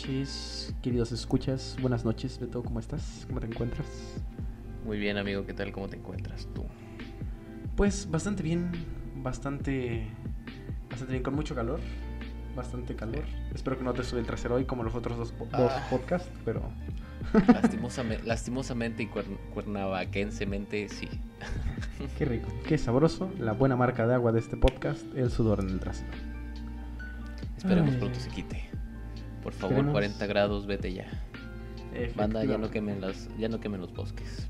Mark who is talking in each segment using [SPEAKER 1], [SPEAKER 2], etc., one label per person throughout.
[SPEAKER 1] noches, queridos escuchas. Buenas noches, Beto. ¿Cómo estás? ¿Cómo te encuentras?
[SPEAKER 2] Muy bien, amigo. ¿Qué tal? ¿Cómo te encuentras tú?
[SPEAKER 1] Pues bastante bien. Bastante. Bastante bien. Con mucho calor. Bastante calor. Espero que no te sube el trasero hoy como los otros dos, po- dos
[SPEAKER 2] Ah.
[SPEAKER 1] podcasts, pero.
[SPEAKER 2] Lastimosamente, lastimosamente y cuern- cuernavaquensemente, sí.
[SPEAKER 1] Qué rico. Qué sabroso. La buena marca de agua de este podcast, el sudor en el trasero.
[SPEAKER 2] Esperemos
[SPEAKER 1] Ay.
[SPEAKER 2] pronto se quite. Por favor,
[SPEAKER 1] Esperemos.
[SPEAKER 2] 40 grados, vete ya. Banda, ya no quemen, las, ya no quemen los bosques.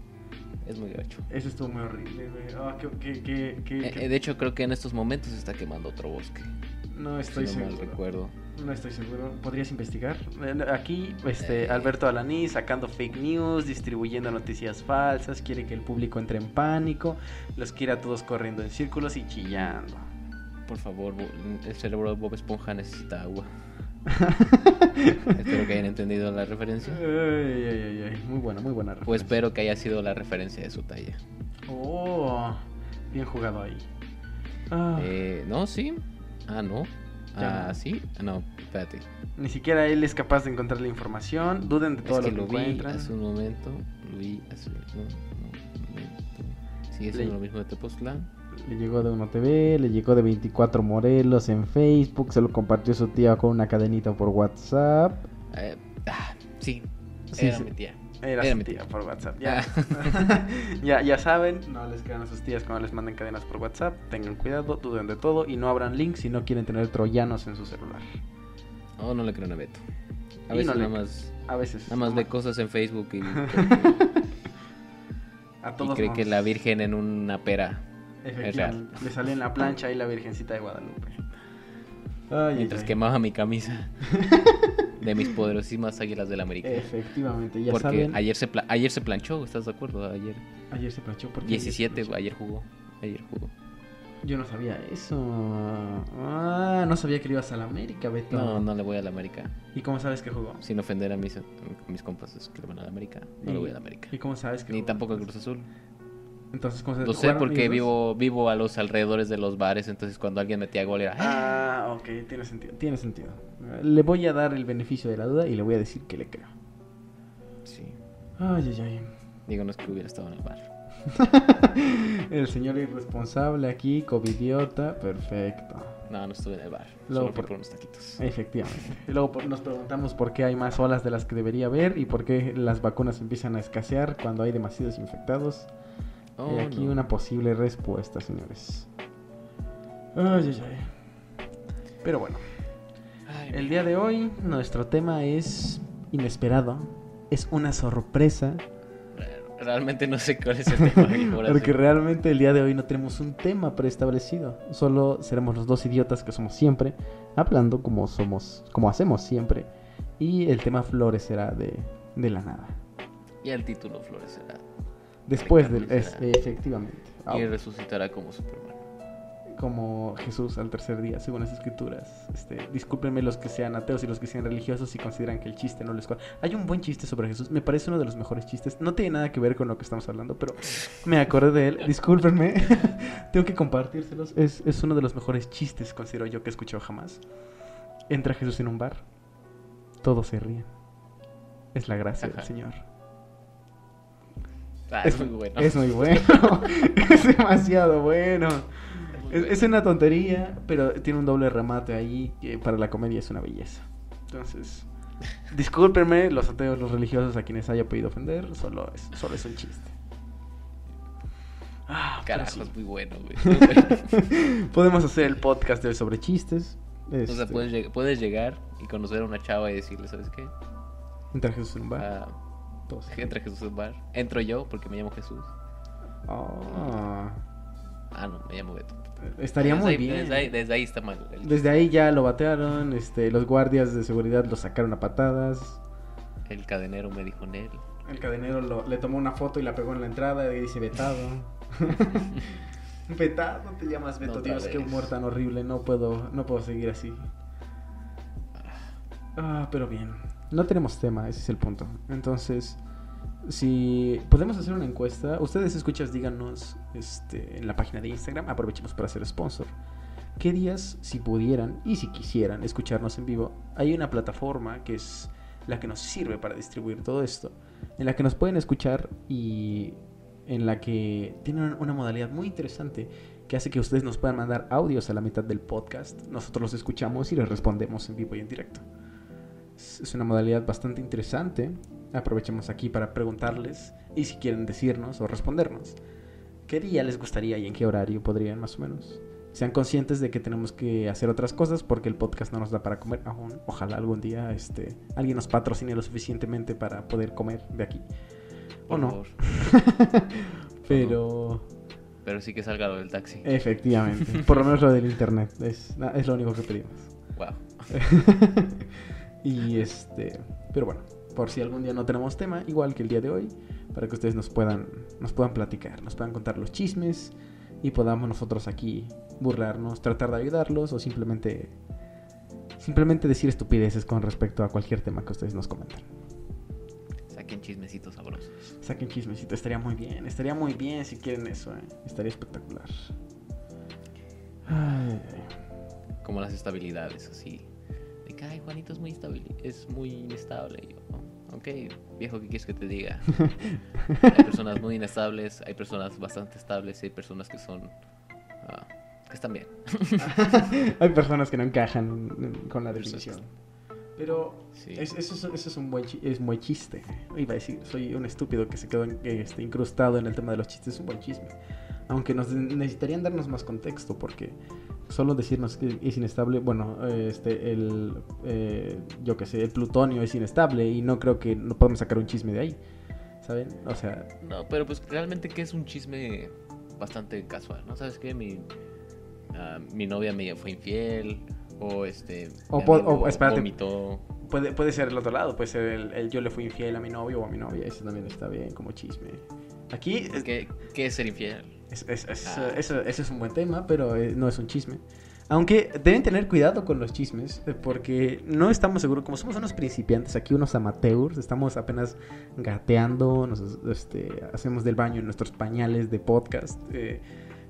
[SPEAKER 2] Es muy gacho.
[SPEAKER 1] Eso estuvo muy horrible, güey. Ah, qué, qué, qué,
[SPEAKER 2] Eh, eh, de hecho, creo que en estos momentos se está quemando otro bosque.
[SPEAKER 1] No estoy
[SPEAKER 2] si no mal
[SPEAKER 1] seguro.
[SPEAKER 2] recuerdo.
[SPEAKER 1] No estoy seguro. ¿Podrías investigar? Aquí, este,
[SPEAKER 2] Eh.
[SPEAKER 1] Alberto Alaní sacando fake news, distribuyendo noticias falsas, quiere que el público entre en pánico, los quiere a todos corriendo en círculos y chillando.
[SPEAKER 2] Por favor, el cerebro de Bob Esponja necesita agua. espero que hayan entendido la referencia.
[SPEAKER 1] Ay, ay, ay, ay. Muy buena, muy buena
[SPEAKER 2] O
[SPEAKER 1] referencia.
[SPEAKER 2] espero que haya sido la referencia de su talla.
[SPEAKER 1] Oh, bien jugado ahí. Ah,
[SPEAKER 2] Eh, no, sí. Ah, no.
[SPEAKER 1] Ya
[SPEAKER 2] Ah, sí. Ah, No, espérate.
[SPEAKER 1] Ni siquiera él es capaz de encontrar la información. Duden de todo
[SPEAKER 2] es que
[SPEAKER 1] lo
[SPEAKER 2] lo
[SPEAKER 1] que
[SPEAKER 2] vi hace un momento. Lo vi hace un momento. Sigue siendo lo mismo de Tepoztlán.
[SPEAKER 1] Le llegó de Uno TV, le llegó de 24 Morelos en Facebook, se lo compartió su tía con una cadenita por WhatsApp.
[SPEAKER 2] Eh, ah, sí.
[SPEAKER 1] Sí,
[SPEAKER 2] era
[SPEAKER 1] sí.
[SPEAKER 2] mi tía.
[SPEAKER 1] Era,
[SPEAKER 2] Era
[SPEAKER 1] su
[SPEAKER 2] mi
[SPEAKER 1] tía
[SPEAKER 2] tía.
[SPEAKER 1] por WhatsApp. Ya.
[SPEAKER 2] Ah.
[SPEAKER 1] ya, ya saben, no les crean a sus tías cuando les manden cadenas por WhatsApp. Tengan cuidado, duden de todo y no abran links si no quieren tener troyanos en su celular.
[SPEAKER 2] Oh, no le creo a Beto. A
[SPEAKER 1] Y
[SPEAKER 2] veces
[SPEAKER 1] no le-
[SPEAKER 2] nada más,
[SPEAKER 1] A veces.
[SPEAKER 2] nada más ve cosas en Facebook y,
[SPEAKER 1] a
[SPEAKER 2] y
[SPEAKER 1] todos
[SPEAKER 2] cree que la Virgen en una pera.
[SPEAKER 1] Efectivamente. Le sale en la plancha y la Virgencita de Guadalupe. Ay,
[SPEAKER 2] Mientras
[SPEAKER 1] ay,
[SPEAKER 2] quemaba mi camisa de mis poderosísimas águilas del América.
[SPEAKER 1] Efectivamente, ya
[SPEAKER 2] Porque
[SPEAKER 1] saben.
[SPEAKER 2] ayer se, ayer se planchó, ¿estás de acuerdo? Ayer.
[SPEAKER 1] Ayer se planchó porque
[SPEAKER 2] 17, ayer jugó. Ayer jugó.
[SPEAKER 1] Yo no sabía eso. Ah, no sabía que le ibas a la América, Beto.
[SPEAKER 2] No, no le voy a la América.
[SPEAKER 1] ¿Y cómo sabes que jugó?
[SPEAKER 2] Sin ofender a mis, a mis compas es que le van a la América. No le voy a la América.
[SPEAKER 1] ¿Y cómo sabes que
[SPEAKER 2] Ni
[SPEAKER 1] jugó?
[SPEAKER 2] tampoco a Cruz Azul.
[SPEAKER 1] Entonces, ¿cómo sabes
[SPEAKER 2] Lo sé porque vivo, vivo a los alrededores de los bares, entonces cuando alguien metía gol era... "Ah".
[SPEAKER 1] Ah, ok, tiene sentido, tiene sentido. Le voy a dar el beneficio de la duda y le voy a decir que le creo.
[SPEAKER 2] Sí.
[SPEAKER 1] Ay, ay, ay.
[SPEAKER 2] Digo, no es que hubiera estado en el bar.
[SPEAKER 1] El señor irresponsable aquí, covidiota, perfecto.
[SPEAKER 2] No, no estuve en el bar.
[SPEAKER 1] Luego
[SPEAKER 2] Solo
[SPEAKER 1] por-
[SPEAKER 2] por unos taquitos.
[SPEAKER 1] Efectivamente. Y luego por- nos preguntamos por qué hay más olas de las que debería haber y por qué las vacunas empiezan a escasear cuando hay demasiados infectados.
[SPEAKER 2] Oh,
[SPEAKER 1] y aquí
[SPEAKER 2] no.
[SPEAKER 1] una posible respuesta, señores. Ay, ay, ay. Pero bueno,
[SPEAKER 2] Ay,
[SPEAKER 1] el día de hoy nuestro tema es inesperado. Es una sorpresa.
[SPEAKER 2] Realmente no sé cuál es el tema.
[SPEAKER 1] Porque
[SPEAKER 2] sí.
[SPEAKER 1] realmente el día de hoy no tenemos un tema preestablecido. Solo seremos los dos idiotas que somos siempre, hablando como somos, como hacemos siempre. Y el tema florecerá de, de la nada.
[SPEAKER 2] Y el título florecerá.
[SPEAKER 1] Después del. Es,
[SPEAKER 2] Florecerá.
[SPEAKER 1] efectivamente. Ah,
[SPEAKER 2] Y resucitará como Superman.
[SPEAKER 1] como Jesús al tercer día, según las escrituras. Este, discúlpenme los que sean ateos y los que sean religiosos si consideran que el chiste no les cuadra. Hay un buen chiste sobre Jesús, me parece uno de los mejores chistes. No tiene nada que ver con lo que estamos hablando, pero me acordé de él. Discúlpenme, tengo que compartírselos. Es, es uno de los mejores chistes, considero yo, que he escuchado jamás. Entra Jesús en un bar, todos se ríen. Es la gracia del. Señor.
[SPEAKER 2] Ah, es, muy bueno.
[SPEAKER 1] Es muy bueno. es demasiado bueno. Es, es una tontería, pero tiene un doble remate ahí que para la comedia es una belleza. Entonces, discúlpenme los ateos, los religiosos a quienes haya podido ofender, solo es, solo es un chiste. Ah,
[SPEAKER 2] Carajo,
[SPEAKER 1] sí.
[SPEAKER 2] es muy bueno, güey. Muy bueno.
[SPEAKER 1] Podemos hacer el podcast de sobre chistes.
[SPEAKER 2] O sea,
[SPEAKER 1] Este,
[SPEAKER 2] puedes, lleg- puedes llegar y conocer a una chava y decirle, ¿sabes qué?
[SPEAKER 1] Entrar Jesús en un bar.
[SPEAKER 2] Ah,
[SPEAKER 1] todos.
[SPEAKER 2] entra Jesús al bar. Entro yo porque me llamo Jesús.
[SPEAKER 1] Ah,
[SPEAKER 2] Ah, no, me llamo Beto.
[SPEAKER 1] estaría
[SPEAKER 2] Desde
[SPEAKER 1] muy
[SPEAKER 2] ahí-
[SPEAKER 1] bien.
[SPEAKER 2] Desde ahí, desde ahí está mal. el-
[SPEAKER 1] Desde ahí ya lo batearon, este, los guardias de seguridad lo sacaron a patadas.
[SPEAKER 2] El cadenero me dijo Nel.
[SPEAKER 1] El cadenero lo- le tomó una foto y la pegó en la entrada y dice vetado. vetado te llamas Beto,
[SPEAKER 2] No,
[SPEAKER 1] Dios, qué humor tan horrible, no puedo, no puedo seguir así. Ah, pero bien. No tenemos tema, ese es el punto. Entonces, si podemos hacer una encuesta, ustedes escuchas, díganos este, en la página de Instagram, aprovechemos para hacer sponsor. ¿Qué días, si pudieran y si quisieran escucharnos en vivo, hay una plataforma que es la que nos sirve para distribuir todo esto, en la que nos pueden escuchar y en la que tienen una modalidad muy interesante que hace que ustedes nos puedan mandar audios a la mitad del podcast. Nosotros los escuchamos y les respondemos en vivo y en directo. Es una modalidad bastante interesante. Aprovechemos aquí para preguntarles y si quieren decirnos o respondernos. ¿Qué día les gustaría y en qué horario podrían más o menos? Sean conscientes de que tenemos que hacer otras cosas porque el podcast no nos da para comer aún. Ojalá algún día este, alguien nos patrocine lo suficientemente para poder comer de aquí. o no. Pero...
[SPEAKER 2] Pero sí que salga lo del taxi.
[SPEAKER 1] Efectivamente. Por lo menos lo del internet. Es, es lo único que pedimos.
[SPEAKER 2] Wow.
[SPEAKER 1] y este. Pero bueno, por si algún día no tenemos tema, igual que el día de hoy, para que ustedes nos puedan, nos puedan platicar, nos puedan contar los chismes y podamos nosotros aquí burlarnos, tratar de ayudarlos o simplemente simplemente decir estupideces con respecto a cualquier tema que ustedes nos comenten.
[SPEAKER 2] Saquen chismecitos sabrosos.
[SPEAKER 1] Saquen chismecitos, estaría muy bien, estaría muy bien si quieren eso, ¿eh? estaría espectacular.
[SPEAKER 2] Como las estabilidades, así. Que, ay, Juanito es muy, es muy inestable. yo, ok, viejo, ¿qué quieres que te diga? hay personas muy inestables, hay personas bastante estables y hay personas que son... Ah, que están bien.
[SPEAKER 1] hay personas que no encajan con la definición. Pero eso, es un buen es muy chiste. Iba a decir, soy un estúpido que se quedó este, incrustado en el tema de los chistes. Es un buen chisme. Aunque nos necesitarían darnos más contexto porque solo decirnos que es inestable, bueno, este, el, eh, yo que sé, el plutonio es inestable y no creo que no podemos sacar un chisme de ahí. ¿Saben? O sea...
[SPEAKER 2] No, pero pues realmente que es un chisme bastante casual, ¿no? ¿Sabes qué? Mi, ah, mi novia me fue infiel o este.
[SPEAKER 1] O, o espérate. Puede, puede ser el otro lado, puede ser el, yo le fui infiel a mi novio o a mi novia. Eso también está bien como chisme. Aquí.
[SPEAKER 2] ¿Qué, qué es ser infiel?
[SPEAKER 1] Ah. eso, es un buen tema, pero eh, no es un chisme. Aunque deben tener cuidado con los chismes, eh, porque no estamos seguros, como somos unos principiantes, aquí unos amateurs, estamos apenas gateando, nos este, hacemos del baño en nuestros pañales de podcast. Eh,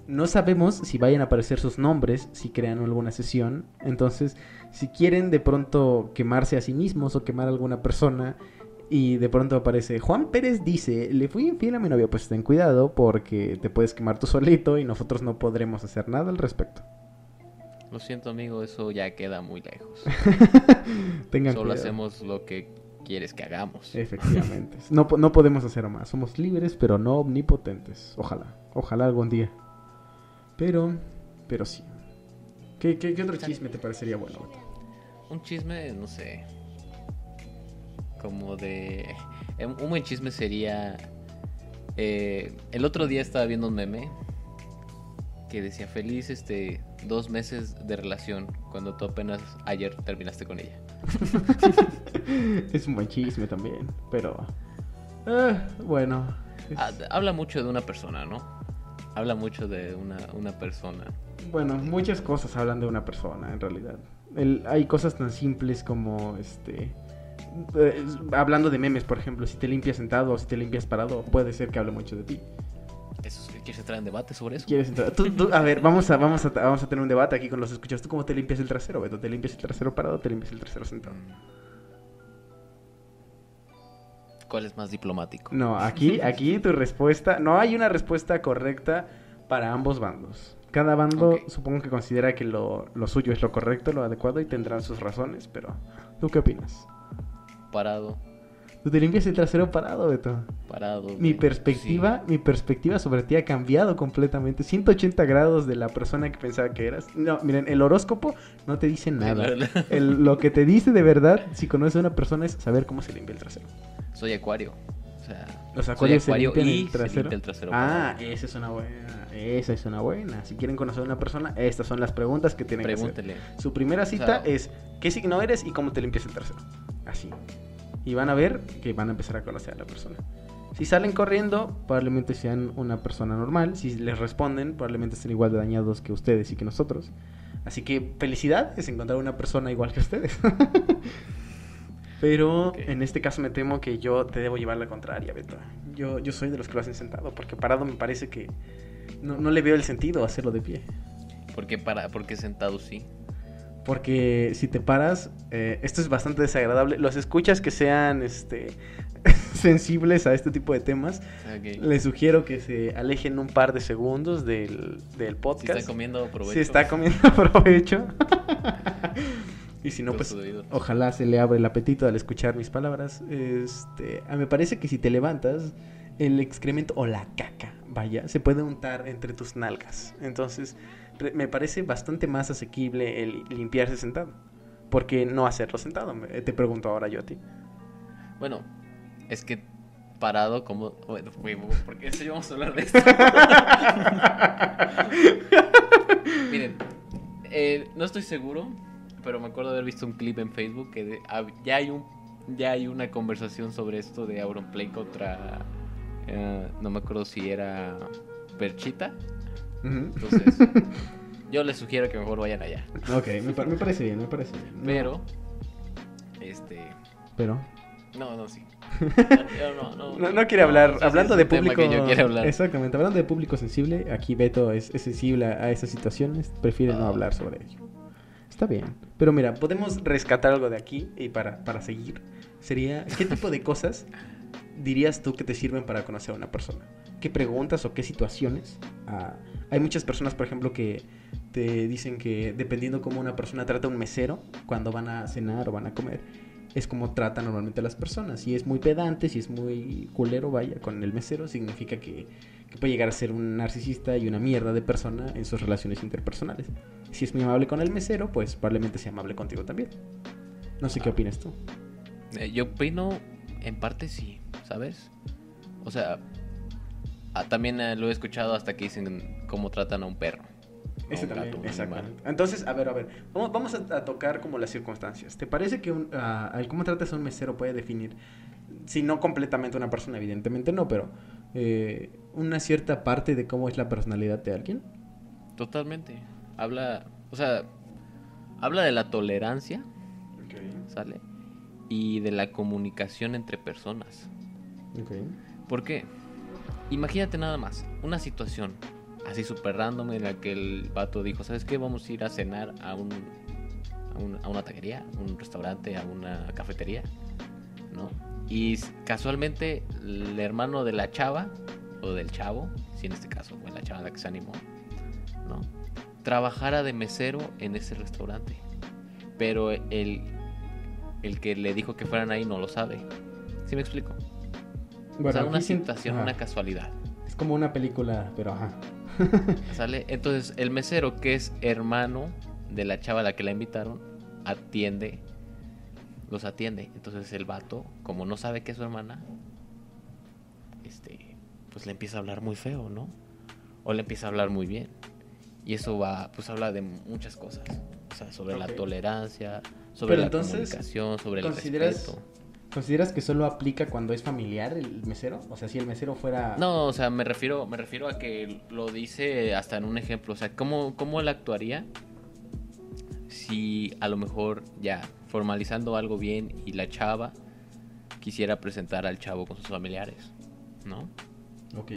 [SPEAKER 1] no sabemos si vayan a aparecer sus nombres si crean alguna sesión. Entonces, si quieren de pronto quemarse a sí mismos o quemar a alguna persona y de pronto aparece Juan Pérez dice, le fui infiel a mi novia, pues ten cuidado porque te puedes quemar tú solito y nosotros no podremos hacer nada al respecto.
[SPEAKER 2] Lo siento amigo, eso ya queda muy lejos.
[SPEAKER 1] Tengan
[SPEAKER 2] Solo hacemos lo que quieres que hagamos.
[SPEAKER 1] Efectivamente. No, no podemos hacer más. Somos libres, pero no omnipotentes. Ojalá. Ojalá algún día. Pero, pero sí. ¿Qué, qué, otro chisme te parecería bueno?
[SPEAKER 2] Un chisme, no sé. Como de... Em, un buen chisme sería... Eh, el otro día estaba viendo un meme que decía feliz este dos meses de relación cuando tú apenas ayer terminaste con ella.
[SPEAKER 1] es un buen chisme también, pero eh, bueno.
[SPEAKER 2] Habla mucho de una persona, ¿no? Habla mucho de una, una persona.
[SPEAKER 1] Bueno, muchas cosas hablan de una persona, en realidad. hay cosas tan simples como, este... Eh, hablando de memes, por ejemplo, si te limpias sentado o si te limpias parado, puede ser que hable mucho de ti.
[SPEAKER 2] ¿Quieres entrar en debate sobre eso?
[SPEAKER 1] ¿Quieres entrar? a ver, vamos a, vamos, a, vamos a tener un debate aquí con los escuchas. ¿Tú cómo te limpias el trasero, Beto? ¿Te limpias el trasero parado o te limpias el trasero sentado?
[SPEAKER 2] ¿Cuál es más diplomático?
[SPEAKER 1] No, aquí, aquí tu respuesta, no hay una respuesta correcta para ambos bandos. Cada bando supongo que considera que lo, suyo es lo correcto, lo adecuado y tendrán sus razones, pero ¿tú qué opinas?
[SPEAKER 2] Parado.
[SPEAKER 1] Tú te limpias el trasero parado, Beto.
[SPEAKER 2] Parado.
[SPEAKER 1] Mi perspectiva, mi perspectiva sobre ti ha cambiado completamente. 180 grados de la persona que pensaba que eras. No, miren, el horóscopo no te dice nada. lo que te dice de verdad, si conoces a una persona, es saber cómo se limpia el trasero
[SPEAKER 2] soy acuario. O sea,
[SPEAKER 1] los acuarios se limpian el trasero. el trasero. Ah, esa es una buena. Esa es una buena. Si quieren conocer a una persona, estas son las preguntas que tienen que hacer. Su primera cita es ¿qué signo eres y cómo te limpias el trasero? Así. Y van a ver que van a empezar a conocer a la persona. Si salen corriendo, probablemente sean una persona normal. Si les responden, probablemente estén igual de dañados que ustedes y que nosotros. Así que felicidad es encontrar una persona igual que ustedes. Pero en este caso me temo que yo te debo llevar la contraria, Beto. Yo, yo soy de los que lo hacen sentado, porque parado me parece que no, le veo el sentido hacerlo de pie.
[SPEAKER 2] Porque para, porque sentado sí.
[SPEAKER 1] Porque si te paras, eh, esto es bastante desagradable. Los escuchas que sean este, sensibles a este tipo de temas, les sugiero que se alejen un par de segundos del, del
[SPEAKER 2] Si
[SPEAKER 1] podcast.
[SPEAKER 2] está comiendo, provecho.
[SPEAKER 1] Si está comiendo provecho. Y si no, pues ojalá se le abra el apetito al escuchar mis palabras. Este, me parece que si te levantas, el excremento o la caca, vaya, se puede untar entre tus nalgas. Entonces, me parece bastante más asequible el limpiarse sentado. ¿Por qué no hacerlo sentado? Te pregunto ahora yo a ti.
[SPEAKER 2] Bueno, es que parado como... Bueno, ¿por qué sí vamos a hablar de esto? Miren, eh, no estoy seguro, pero me acuerdo de haber visto un clip en Facebook que de- ya hay un ya hay una conversación sobre esto de Auronplay contra eh, no me acuerdo si era Perchita. Entonces, yo les sugiero que mejor vayan allá.
[SPEAKER 1] ok, me, pa- me parece bien, me parece bien. No,
[SPEAKER 2] Pero este
[SPEAKER 1] Pero...
[SPEAKER 2] no, no sí. No, no,
[SPEAKER 1] No, no quiere hablar. hablando de público.
[SPEAKER 2] que yo quiero hablar.
[SPEAKER 1] Exactamente. Hablando de público sensible, aquí Beto es, es sensible a esas situaciones. Prefiere no
[SPEAKER 2] Ah.
[SPEAKER 1] hablar sobre ello. Está bien. Pero mira, podemos rescatar algo de aquí y para, para seguir. Sería, ¿qué tipo de cosas dirías tú que te sirven para conocer a una persona? ¿Qué preguntas o qué situaciones? Ah, hay muchas personas, por ejemplo, que te dicen que dependiendo cómo una persona trata a un mesero cuando van a cenar o van a comer, es como trata normalmente a las personas. Si es muy pedante, si es muy culero, vaya, con el mesero, significa que, puede llegar a ser un narcisista y una mierda de persona en sus relaciones interpersonales. Si es muy amable con el mesero, pues probablemente sea amable contigo también. No sé qué
[SPEAKER 2] Ah.
[SPEAKER 1] opinas tú.
[SPEAKER 2] Eh, Yo opino, en parte sí, ¿sabes? O sea, ah, también eh, lo he escuchado hasta que dicen cómo tratan a un perro.
[SPEAKER 1] Ese también,
[SPEAKER 2] gato,
[SPEAKER 1] exactamente. Entonces, a ver, a ver, vamos, vamos a, a tocar como las circunstancias. ¿Te parece que un, ah, el cómo tratas a un mesero puede definir, si no completamente una persona, evidentemente no, pero eh, una cierta parte de cómo es la personalidad de alguien?
[SPEAKER 2] Totalmente. Habla, o sea, habla de la tolerancia, ¿sale? Y de la comunicación entre personas. ¿Por qué? Imagínate nada más, una situación así súper random en la que el vato dijo, ¿sabes qué? Vamos a ir a cenar a, un, a, un- a una taquería, un restaurante, a una cafetería, ¿no? Y casualmente el hermano de la chava, o del chavo, si en este caso fue la chava la que se animó, ¿no? Trabajara de mesero en ese restaurante. Pero el, el que le dijo que fueran ahí no lo sabe. ¿Sí me explico? o sea, una situación, una casualidad.
[SPEAKER 1] Es como una película, pero ajá.
[SPEAKER 2] ¿Sale? Entonces, el mesero, que es hermano de la chava a la que la invitaron, atiende, los atiende. Entonces, el vato, como no sabe que es su hermana, este, pues le empieza a hablar muy feo, ¿no? O le empieza a hablar muy bien. Y eso va, pues habla de muchas cosas. O sea, sobre la tolerancia, sobre
[SPEAKER 1] Pero
[SPEAKER 2] la
[SPEAKER 1] entonces,
[SPEAKER 2] comunicación, sobre el
[SPEAKER 1] ¿consideras-
[SPEAKER 2] respeto.
[SPEAKER 1] ¿Consideras que solo aplica cuando es familiar el mesero? O sea, si el mesero fuera...
[SPEAKER 2] No, o sea, me refiero, me refiero a que lo dice hasta en un ejemplo. O sea, ¿cómo, cómo él actuaría si a lo mejor ya formalizando algo bien y la chava quisiera presentar al chavo con sus familiares? ¿No?
[SPEAKER 1] Ok.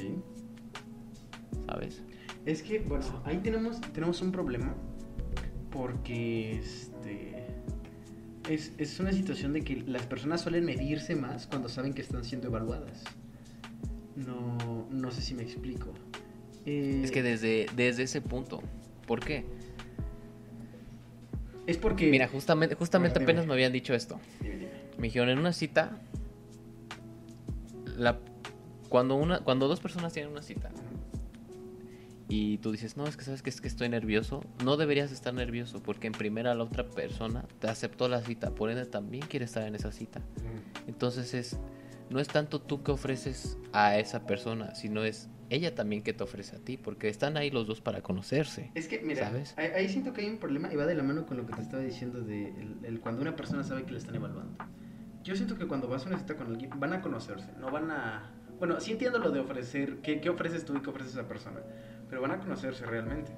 [SPEAKER 2] ¿Sabes?
[SPEAKER 1] Es que, bueno, ahí tenemos, tenemos un problema. Porque este. Es, es una situación de que las personas suelen medirse más cuando saben que están siendo evaluadas. No, no sé si me explico. Eh,
[SPEAKER 2] Es que desde, desde ese punto. ¿Por qué?
[SPEAKER 1] Es porque.
[SPEAKER 2] Mira, justamente, justamente apenas me habían dicho esto. Me dijeron en una cita. La, cuando, una, cuando dos personas tienen una cita y tú dices, no, es que sabes que es que estoy nervioso, no deberías estar nervioso porque en primera la otra persona te aceptó la cita, por ende también quiere estar en esa cita. Entonces es, no es tanto tú que ofreces a esa persona, sino es ella también que te ofrece a ti, porque están ahí los dos para conocerse.
[SPEAKER 1] Es que, mira,
[SPEAKER 2] ¿Sabes?
[SPEAKER 1] ahí, ahí siento que hay un problema y va de la mano con lo que te estaba diciendo de el, el cuando una persona sabe que le están evaluando. Yo siento que cuando vas a una cita con alguien, van a conocerse, no van a... Bueno, sí entiendo lo de ofrecer, qué, qué ofreces tú y qué ofrece esa persona, pero van a conocerse realmente.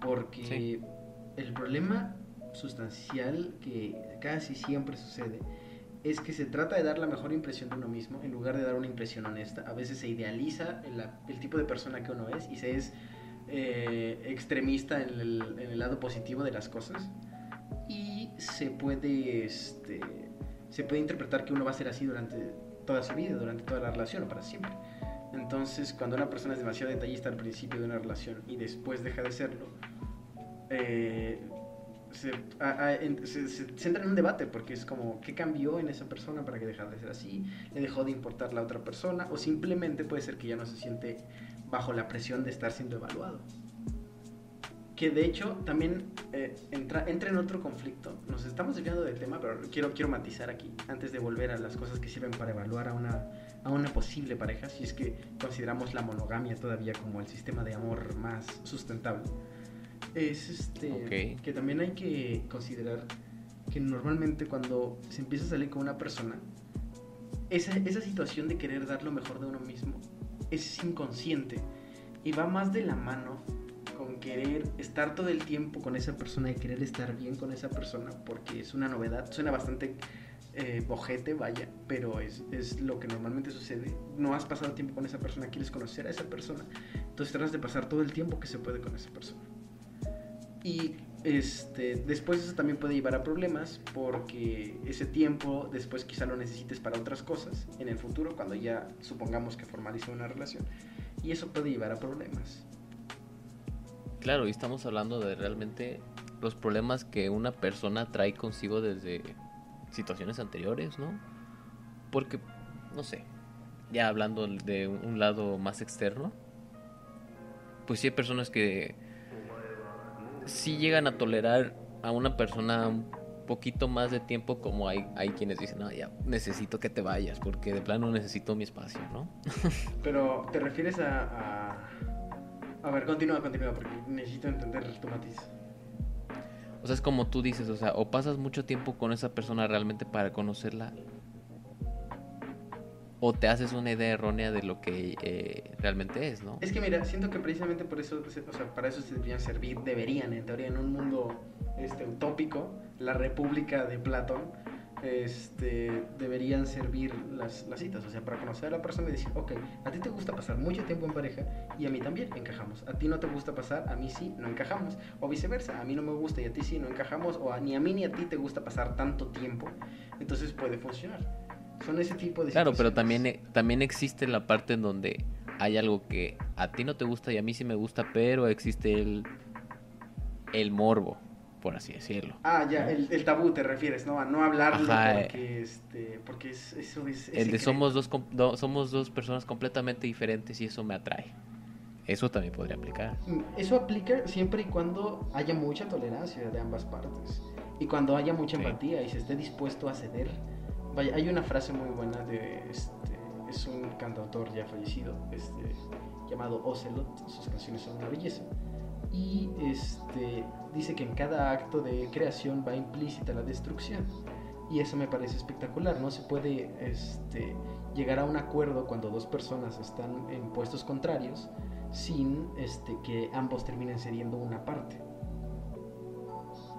[SPEAKER 1] Porque
[SPEAKER 2] Sí.
[SPEAKER 1] el problema sustancial que casi siempre sucede es que se trata de dar la mejor impresión de uno mismo en lugar de dar una impresión honesta. A veces se idealiza el, tipo de persona que uno es y se es eh, extremista en el, en el lado positivo de las cosas y se puede, este, se puede interpretar que uno va a ser así durante toda su vida, durante toda la relación o para siempre. Entonces, cuando una persona es demasiado detallista al principio de una relación y después deja de serlo, eh, se, a- a- en- se- se- se entra en un debate porque es como, ¿qué cambió en esa persona para que dejara de ser así? ¿Le dejó de importar la otra persona? O simplemente puede ser que ya no se siente bajo la presión de estar siendo evaluado. Que de hecho también eh, entra, entra en otro conflicto. Nos estamos desviando del tema, pero quiero, quiero matizar aquí, antes de volver a las cosas que sirven para evaluar a una, a una posible pareja, si es que consideramos la monogamia todavía como el sistema de amor más sustentable. Es este que también hay que considerar que normalmente cuando se empieza a salir con una persona, esa, esa situación de querer dar lo mejor de uno mismo es inconsciente y va más de la mano con querer estar todo el tiempo con esa persona y querer estar bien con esa persona porque es una novedad, suena bastante eh, bojete, vaya, pero es, es lo que normalmente sucede. No has pasado tiempo con esa persona, quieres conocer a esa persona, entonces tratas de pasar todo el tiempo que se puede con esa persona. Y este, después eso también puede llevar a problemas porque ese tiempo después quizá lo necesites para otras cosas en el futuro cuando ya supongamos que formaliza una relación y eso puede llevar a problemas.
[SPEAKER 2] Claro, y estamos hablando de realmente los problemas que una persona trae consigo desde situaciones anteriores, ¿no? Porque, no sé, ya hablando de un lado más externo, pues sí hay personas que sí llegan a tolerar a una persona un poquito más de tiempo como hay, hay quienes dicen, no, ya necesito que te vayas porque de plano necesito mi espacio, ¿no?
[SPEAKER 1] Pero te refieres a... A, a ver, continúa, continúa porque necesito entender tu matiz.
[SPEAKER 2] O sea, es como tú dices, o sea, o pasas mucho tiempo con esa persona realmente para conocerla, o te haces una idea errónea de lo que eh, realmente es, ¿no?
[SPEAKER 1] Es que mira, siento que precisamente por eso, o sea, para eso se deberían servir, deberían, en teoría, en un mundo este, utópico, la república de Platón, este, deberían servir las, las citas, o sea, para conocer a la persona y decir, ok, a ti te gusta pasar mucho tiempo en pareja y a mí también encajamos, a ti no te gusta pasar, a mí sí, no encajamos, o viceversa, a mí no me gusta y a ti sí, no encajamos, o a, ni a mí ni a ti te gusta pasar tanto tiempo, entonces puede funcionar. Son ese tipo de
[SPEAKER 2] Claro, pero
[SPEAKER 1] situaciones.
[SPEAKER 2] también, eh, también existe la parte en donde hay algo que a ti no te gusta y a mí sí me gusta, pero existe el, el morbo, por así decirlo.
[SPEAKER 1] Ah, ya, el, el tabú te refieres, ¿no? A no hablarlo
[SPEAKER 2] Ajá,
[SPEAKER 1] porque, este, porque es, eso es... es
[SPEAKER 2] El de somos dos, somos dos personas completamente diferentes y eso me atrae. Eso también podría aplicar.
[SPEAKER 1] Mm, Eso aplica siempre y cuando haya mucha tolerancia de ambas partes. Y cuando haya mucha
[SPEAKER 2] Sí.
[SPEAKER 1] empatía y se esté dispuesto a ceder. Vaya, hay una frase muy buena de este, es un cantautor ya fallecido, este, llamado Ocelot, sus canciones son una belleza. Y este, dice que en cada acto de creación va implícita la destrucción. Y eso me parece espectacular. No se puede este, llegar a un acuerdo cuando dos personas están en puestos contrarios sin este, que ambos terminen cediendo una parte.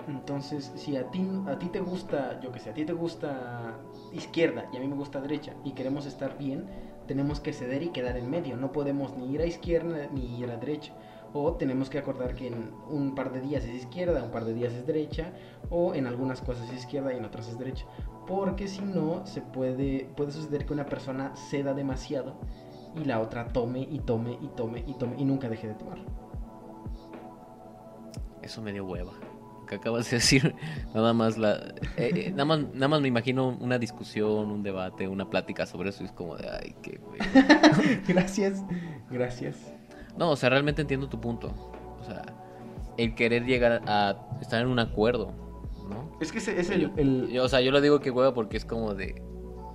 [SPEAKER 1] Entonces, si a ti, a ti te gusta, yo que sé, a ti te gusta izquierda y a mí me gusta derecha y queremos estar bien, tenemos que ceder y quedar en medio. No podemos ni ir a izquierda ni ir a derecha. O tenemos que acordar que en un par de días es izquierda, un par de días es derecha, o en algunas cosas es izquierda y en otras es derecha. Porque si no, se puede, puede suceder que una persona ceda demasiado y la otra tome y tome y tome y tome y nunca deje de tomar.
[SPEAKER 2] Eso me dio hueva. Que acabas de decir, nada más la, eh, eh, nada más, nada más me imagino una discusión, un debate, una plática sobre eso y es como de, ay, qué güey.
[SPEAKER 1] gracias, gracias.
[SPEAKER 2] No, o sea, realmente entiendo tu punto. O sea, el querer llegar a estar en un acuerdo, ¿no?
[SPEAKER 1] Es que ese es el-
[SPEAKER 2] yo- o sea, yo lo digo que hueva porque es como de,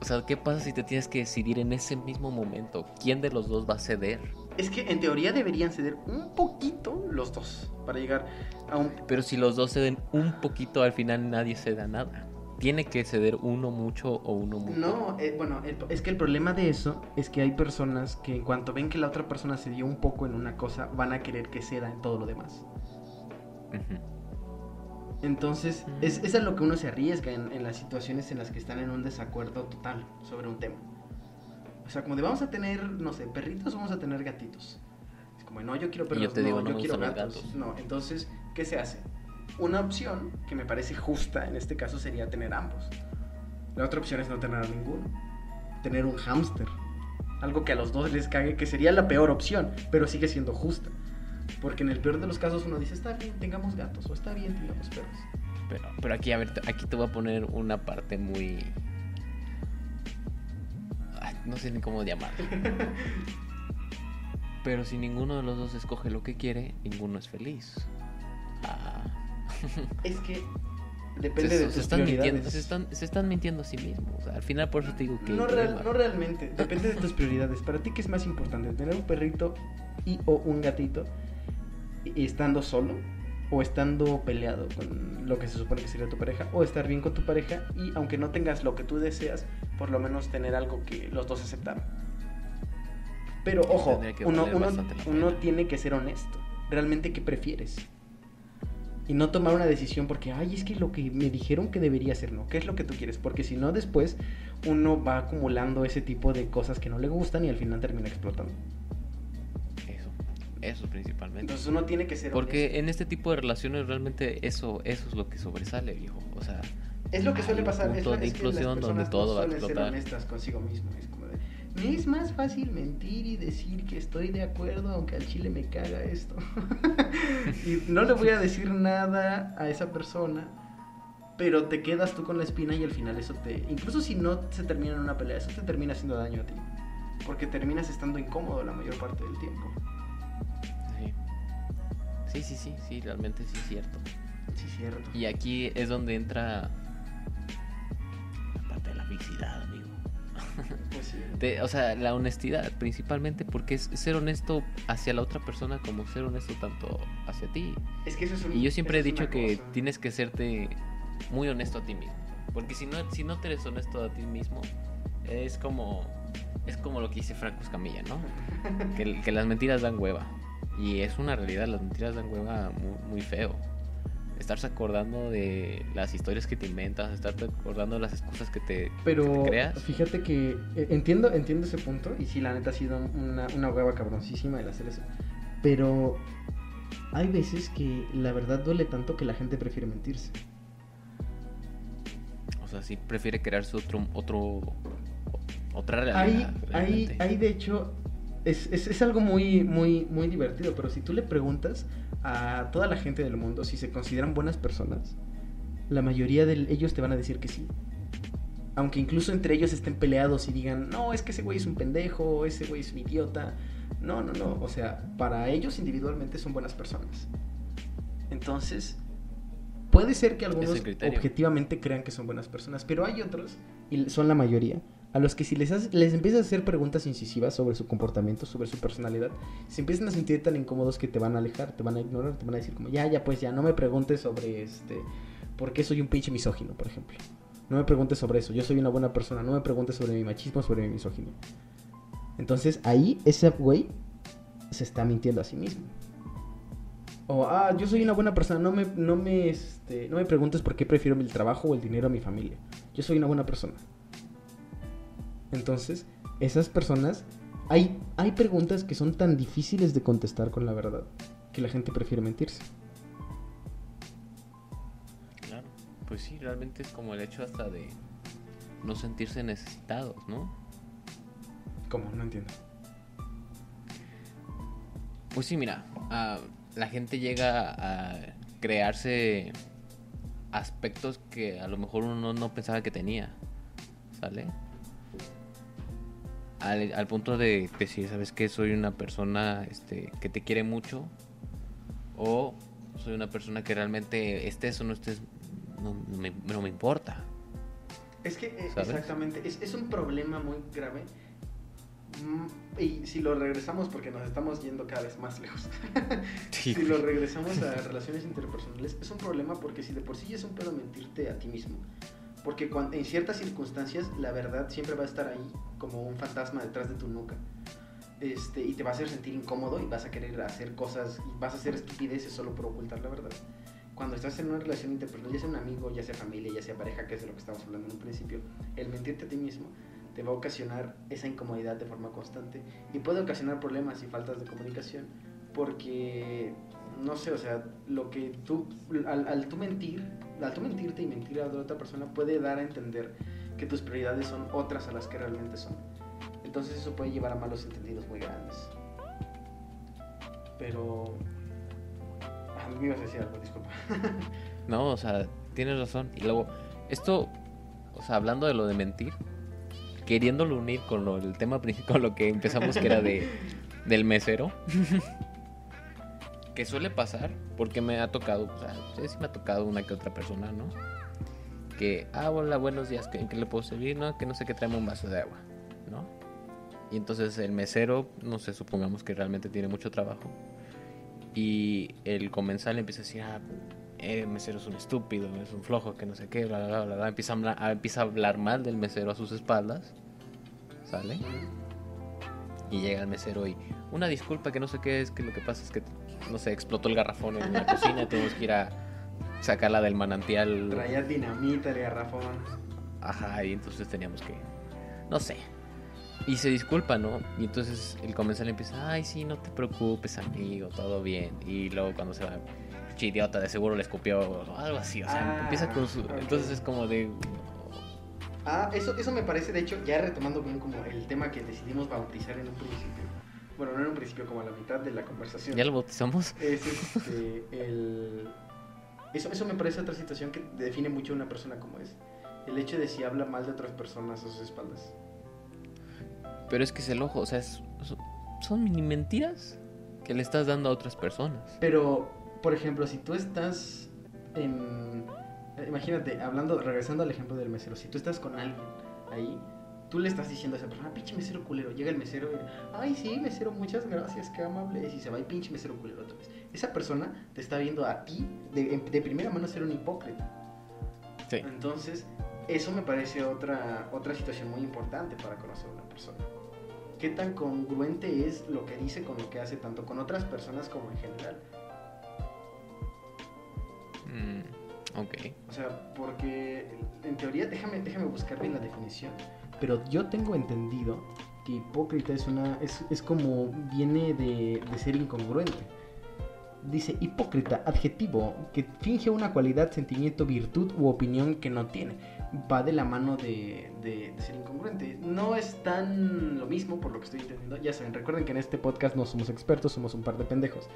[SPEAKER 2] o sea, ¿qué pasa si te tienes que decidir en ese mismo momento? ¿Quién de los dos va a ceder?
[SPEAKER 1] Es que en teoría deberían ceder un poquito los dos para llegar a un...
[SPEAKER 2] Pero si los dos ceden un poquito, al final nadie ceda nada. Tiene que ceder uno mucho o uno mucho.
[SPEAKER 1] No, eh, bueno, el- es que el problema de eso es que hay personas que en cuanto ven que la otra persona cedió un poco en una cosa, van a querer que ceda en todo lo demás. Entonces, es, es a lo que uno se arriesga en, en las situaciones en las que están en un desacuerdo total sobre un tema. O sea, como de vamos a tener, no sé, perritos o vamos a tener gatitos. Es como, no, yo quiero perros,
[SPEAKER 2] yo te
[SPEAKER 1] no,
[SPEAKER 2] digo, no
[SPEAKER 1] yo quiero gatos.
[SPEAKER 2] gatos.
[SPEAKER 1] No, entonces, ¿qué se hace? Una opción que me parece justa en este caso sería tener ambos. La otra opción es no tener a ninguno. Tener un hámster. Algo que a los dos les cague, que sería la peor opción, pero sigue siendo justa. Porque en el peor de los casos uno dice, está bien, tengamos gatos, o está bien, tengamos perros.
[SPEAKER 2] Pero, pero aquí, a ver, aquí te voy a poner una parte muy... Ay, no sé ni cómo llamarlo. Pero si ninguno de los dos escoge lo que quiere, ninguno es feliz. Ah.
[SPEAKER 1] Es que depende
[SPEAKER 2] se
[SPEAKER 1] de tus
[SPEAKER 2] están mintiendo,
[SPEAKER 1] prioridades.
[SPEAKER 2] se, están, se están mintiendo a sí mismos. O sea, al final por eso te digo que...
[SPEAKER 1] No, real- no realmente, depende de tus prioridades. Para ti, ¿qué es más importante? ¿Tener un perrito y o un gatito y- estando solo? ¿O estando peleado con lo que se supone que sería tu pareja? ¿O estar bien con tu pareja y aunque no tengas lo que tú deseas, por lo menos tener algo que los dos aceptaron? Pero ojo, uno, uno, tiene que ser honesto. ¿Realmente qué prefieres? Y no tomar una decisión porque, ay, es que lo que me dijeron que debería hacer, ¿no? ¿Qué es lo que tú quieres? Porque si no, después uno va acumulando ese tipo de cosas que no le gustan y al final termina explotando.
[SPEAKER 2] Eso, eso principalmente.
[SPEAKER 1] Entonces uno tiene que ser
[SPEAKER 2] Porque en este tipo de relaciones realmente eso, eso es lo que sobresale, viejo. O sea.
[SPEAKER 1] Es lo que suele
[SPEAKER 2] hay un
[SPEAKER 1] pasar. Es, la-
[SPEAKER 2] de
[SPEAKER 1] es que las
[SPEAKER 2] inclusión donde todo
[SPEAKER 1] no
[SPEAKER 2] va a
[SPEAKER 1] ser
[SPEAKER 2] explotar.
[SPEAKER 1] honestas consigo mismo. Es como de, me es más fácil mentir y decir que estoy de acuerdo aunque al chile me caga esto. y no le voy a decir nada a esa persona. Pero te quedas tú con la espina y al final eso te... Incluso si no se termina en una pelea, eso te termina haciendo daño a ti. Porque terminas estando incómodo la mayor parte del tiempo.
[SPEAKER 2] sí. sí, sí, sí, sí, realmente sí es cierto.
[SPEAKER 1] Sí, cierto.
[SPEAKER 2] Y aquí es donde entra felicidad, amigo.
[SPEAKER 1] Pues sí.
[SPEAKER 2] O sea, la honestidad principalmente porque es ser honesto hacia la otra persona como ser honesto tanto hacia ti.
[SPEAKER 1] Es que eso es un-
[SPEAKER 2] Y yo siempre he dicho que
[SPEAKER 1] cosa.
[SPEAKER 2] tienes que serte muy honesto a ti mismo. Porque si no, si no te eres honesto a ti mismo, es como, es como lo que dice Franco Escamilla, ¿no? Que, que las mentiras dan hueva. Y es una realidad, las mentiras dan hueva muy, muy feo. Estarse acordando de las historias que te inventas, estarte acordando de las excusas que te, que
[SPEAKER 1] Pero
[SPEAKER 2] te creas.
[SPEAKER 1] fíjate que eh, entiendo, entiendo ese punto y sí, la neta ha sido una, una hueva cabroncísima el hacer eso. Pero hay veces que la verdad duele tanto que la gente prefiere mentirse.
[SPEAKER 2] O sea, sí prefiere crearse otro, otro, otra realidad.
[SPEAKER 1] Hay, hay, hay de hecho, es, es, es algo muy, muy, muy divertido, pero si tú le preguntas a toda la gente del mundo si se consideran buenas personas, la mayoría de ellos te van a decir que sí. Aunque incluso entre ellos estén peleados y digan, no, es que ese güey es un pendejo, ese güey es un idiota. No, no, no. O sea, para ellos individualmente son buenas personas. Entonces, puede ser que algunos objetivamente crean que son buenas personas, pero hay otros, y son la mayoría, a los que si les, haces- les empiezas a hacer preguntas incisivas sobre su comportamiento, sobre su personalidad, se empiezan a sentir tan incómodos que te van a alejar, te van a ignorar, te van a decir como, ya, ya, pues ya, no me preguntes sobre este, por qué soy un pinche misógino, por ejemplo. No me preguntes sobre eso, yo soy una buena persona, no me preguntes sobre mi machismo, sobre mi misoginia. Entonces ahí ese güey se está mintiendo a sí mismo. O, ah, yo soy una buena persona, no me, no me, este, no me preguntes por qué prefiero el trabajo o el dinero a mi familia. Yo soy una buena persona. Entonces, esas personas, hay, hay preguntas que son tan difíciles de contestar con la verdad que la gente prefiere mentirse.
[SPEAKER 2] Claro, pues sí, realmente es como el hecho hasta de no sentirse necesitados, ¿no?
[SPEAKER 1] ¿Cómo? No entiendo.
[SPEAKER 2] Pues sí, mira, ah, la gente llega a crearse aspectos que a lo mejor uno no, no pensaba que tenía, ¿sale? Al, al punto de decir, ¿sabes qué? Soy una persona este, que te quiere mucho o soy una persona que realmente estés o no estés, no, no me, no me importa.
[SPEAKER 1] Es que, eh,
[SPEAKER 2] ¿Sabes?
[SPEAKER 1] exactamente, es, es un problema muy grave. Mm, Y si lo regresamos, porque nos estamos yendo cada vez más lejos. Si lo regresamos a relaciones interpersonales, es un problema porque si de por sí es un pedo mentirte a ti mismo. Porque cuan- en ciertas circunstancias la verdad siempre va a estar ahí como un fantasma detrás de tu nuca. Este, y te va a hacer sentir incómodo y vas a querer hacer cosas y vas a hacer estupideces solo por ocultar la verdad. Cuando estás en una relación interpersonal, ya sea un amigo, ya sea familia, ya sea pareja, que es de lo que estamos hablando en un principio, el mentirte a ti mismo te va a ocasionar esa incomodidad de forma constante y puede ocasionar problemas y faltas de comunicación porque, no sé, o sea, lo que tú, al, al tú mentir, al tú mentirte y mentir a otra persona puede dar a entender que tus prioridades son otras a las que realmente son. Entonces eso puede llevar a malos entendidos muy grandes. Pero... Ah, me ibas a decir algo, disculpa.
[SPEAKER 2] No, o sea, tienes razón. Y luego, esto, o sea, hablando de lo de mentir, queriéndolo unir con lo, el tema principal, con lo que empezamos, que era de, del mesero. Que suele pasar, porque me ha tocado, o sea, sí, me ha tocado una que otra persona, ¿no? Que, ah, hola, buenos días, ¿en qué le puedo servir? No, que no sé qué traemos un vaso de agua, ¿no? Y entonces el mesero, no sé, supongamos que realmente tiene mucho trabajo. Y el comensal empieza a decir, ah, eh, el mesero es un estúpido, es un flojo, que no sé qué, bla, bla, bla, bla. Empieza a, hablar, empieza a hablar mal del mesero a sus espaldas, ¿sale? Y llega el mesero y, una disculpa, que no sé qué es, que lo que pasa es que, no sé, explotó el garrafón en la cocina y tenemos que ir a sacarla del manantial.
[SPEAKER 1] Traía dinamita el garrafón.
[SPEAKER 2] Ajá, y entonces teníamos que. No sé. Y se disculpa, ¿no? Y entonces el comensal empieza, ay, sí, no te preocupes, amigo, todo bien. Y luego cuando se va, "Che, idiota, de seguro le escupió o algo así. O sea,
[SPEAKER 1] Ah,
[SPEAKER 2] empieza con su. Entonces es como de.
[SPEAKER 1] Ah, eso, eso me parece, de hecho, ya retomando bien como el tema que decidimos bautizar en un principio. Bueno, no en un principio, como a la mitad de la conversación.
[SPEAKER 2] ¿Ya lo bautizamos?
[SPEAKER 1] Es este, el... Eso, eso me parece otra situación que define mucho a una persona como es. El hecho de si habla mal de otras personas a sus espaldas.
[SPEAKER 2] Pero es que es el ojo, o sea, es- son, mini mentiras que le estás dando a otras personas.
[SPEAKER 1] Pero, por ejemplo, si tú estás en... Imagínate, hablando, regresando al ejemplo del mesero, si tú estás con alguien ahí, tú le estás diciendo a esa persona, "Ah, pinche mesero culero, llega el mesero y, ay, sí, mesero, muchas gracias, qué amable, es", y se va y pinche mesero culero otra vez. Esa persona te está viendo a ti de, de primera mano ser un hipócrita.
[SPEAKER 2] Sí.
[SPEAKER 1] Entonces, eso me parece otra, otra situación muy importante para conocer a una persona. ¿Qué tan congruente es lo que dice con lo que hace, tanto con otras personas como en general?
[SPEAKER 2] Mm, ok.
[SPEAKER 1] O sea, porque en teoría, déjame, déjame buscar bien la definición. Pero yo tengo entendido que hipócrita es una. es, es como. viene de, de ser incongruente. Dice hipócrita, adjetivo, que finge una cualidad, sentimiento, virtud u opinión que no tiene. Va de la mano de, de- ser incongruente. No es tan lo mismo por lo que estoy entendiendo. Ya saben, recuerden que en este podcast no somos expertos, somos un par de pendejos.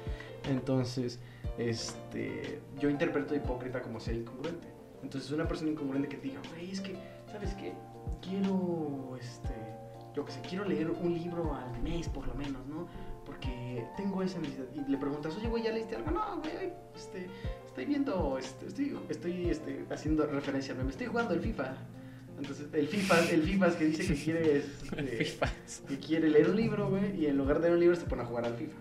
[SPEAKER 1] Entonces, este, yo interpreto hipócrita como ser incongruente. Entonces, una persona incongruente que diga, güey, es que, ¿sabes qué? Quiero, este, yo qué sé, quiero leer un libro al mes por lo menos, ¿no? Porque tengo esa necesidad. Y le preguntas, oye, güey, ¿ya leíste algo? No, güey, este, estoy viendo, este, estoy, estoy este, haciendo referencia meme, estoy jugando el FIFA. Entonces, el FIFA, el FIFA es que dice que quiere, este,
[SPEAKER 2] FIFA.
[SPEAKER 1] que quiere leer un libro, güey, y en lugar de leer un libro se pone a jugar al FIFA.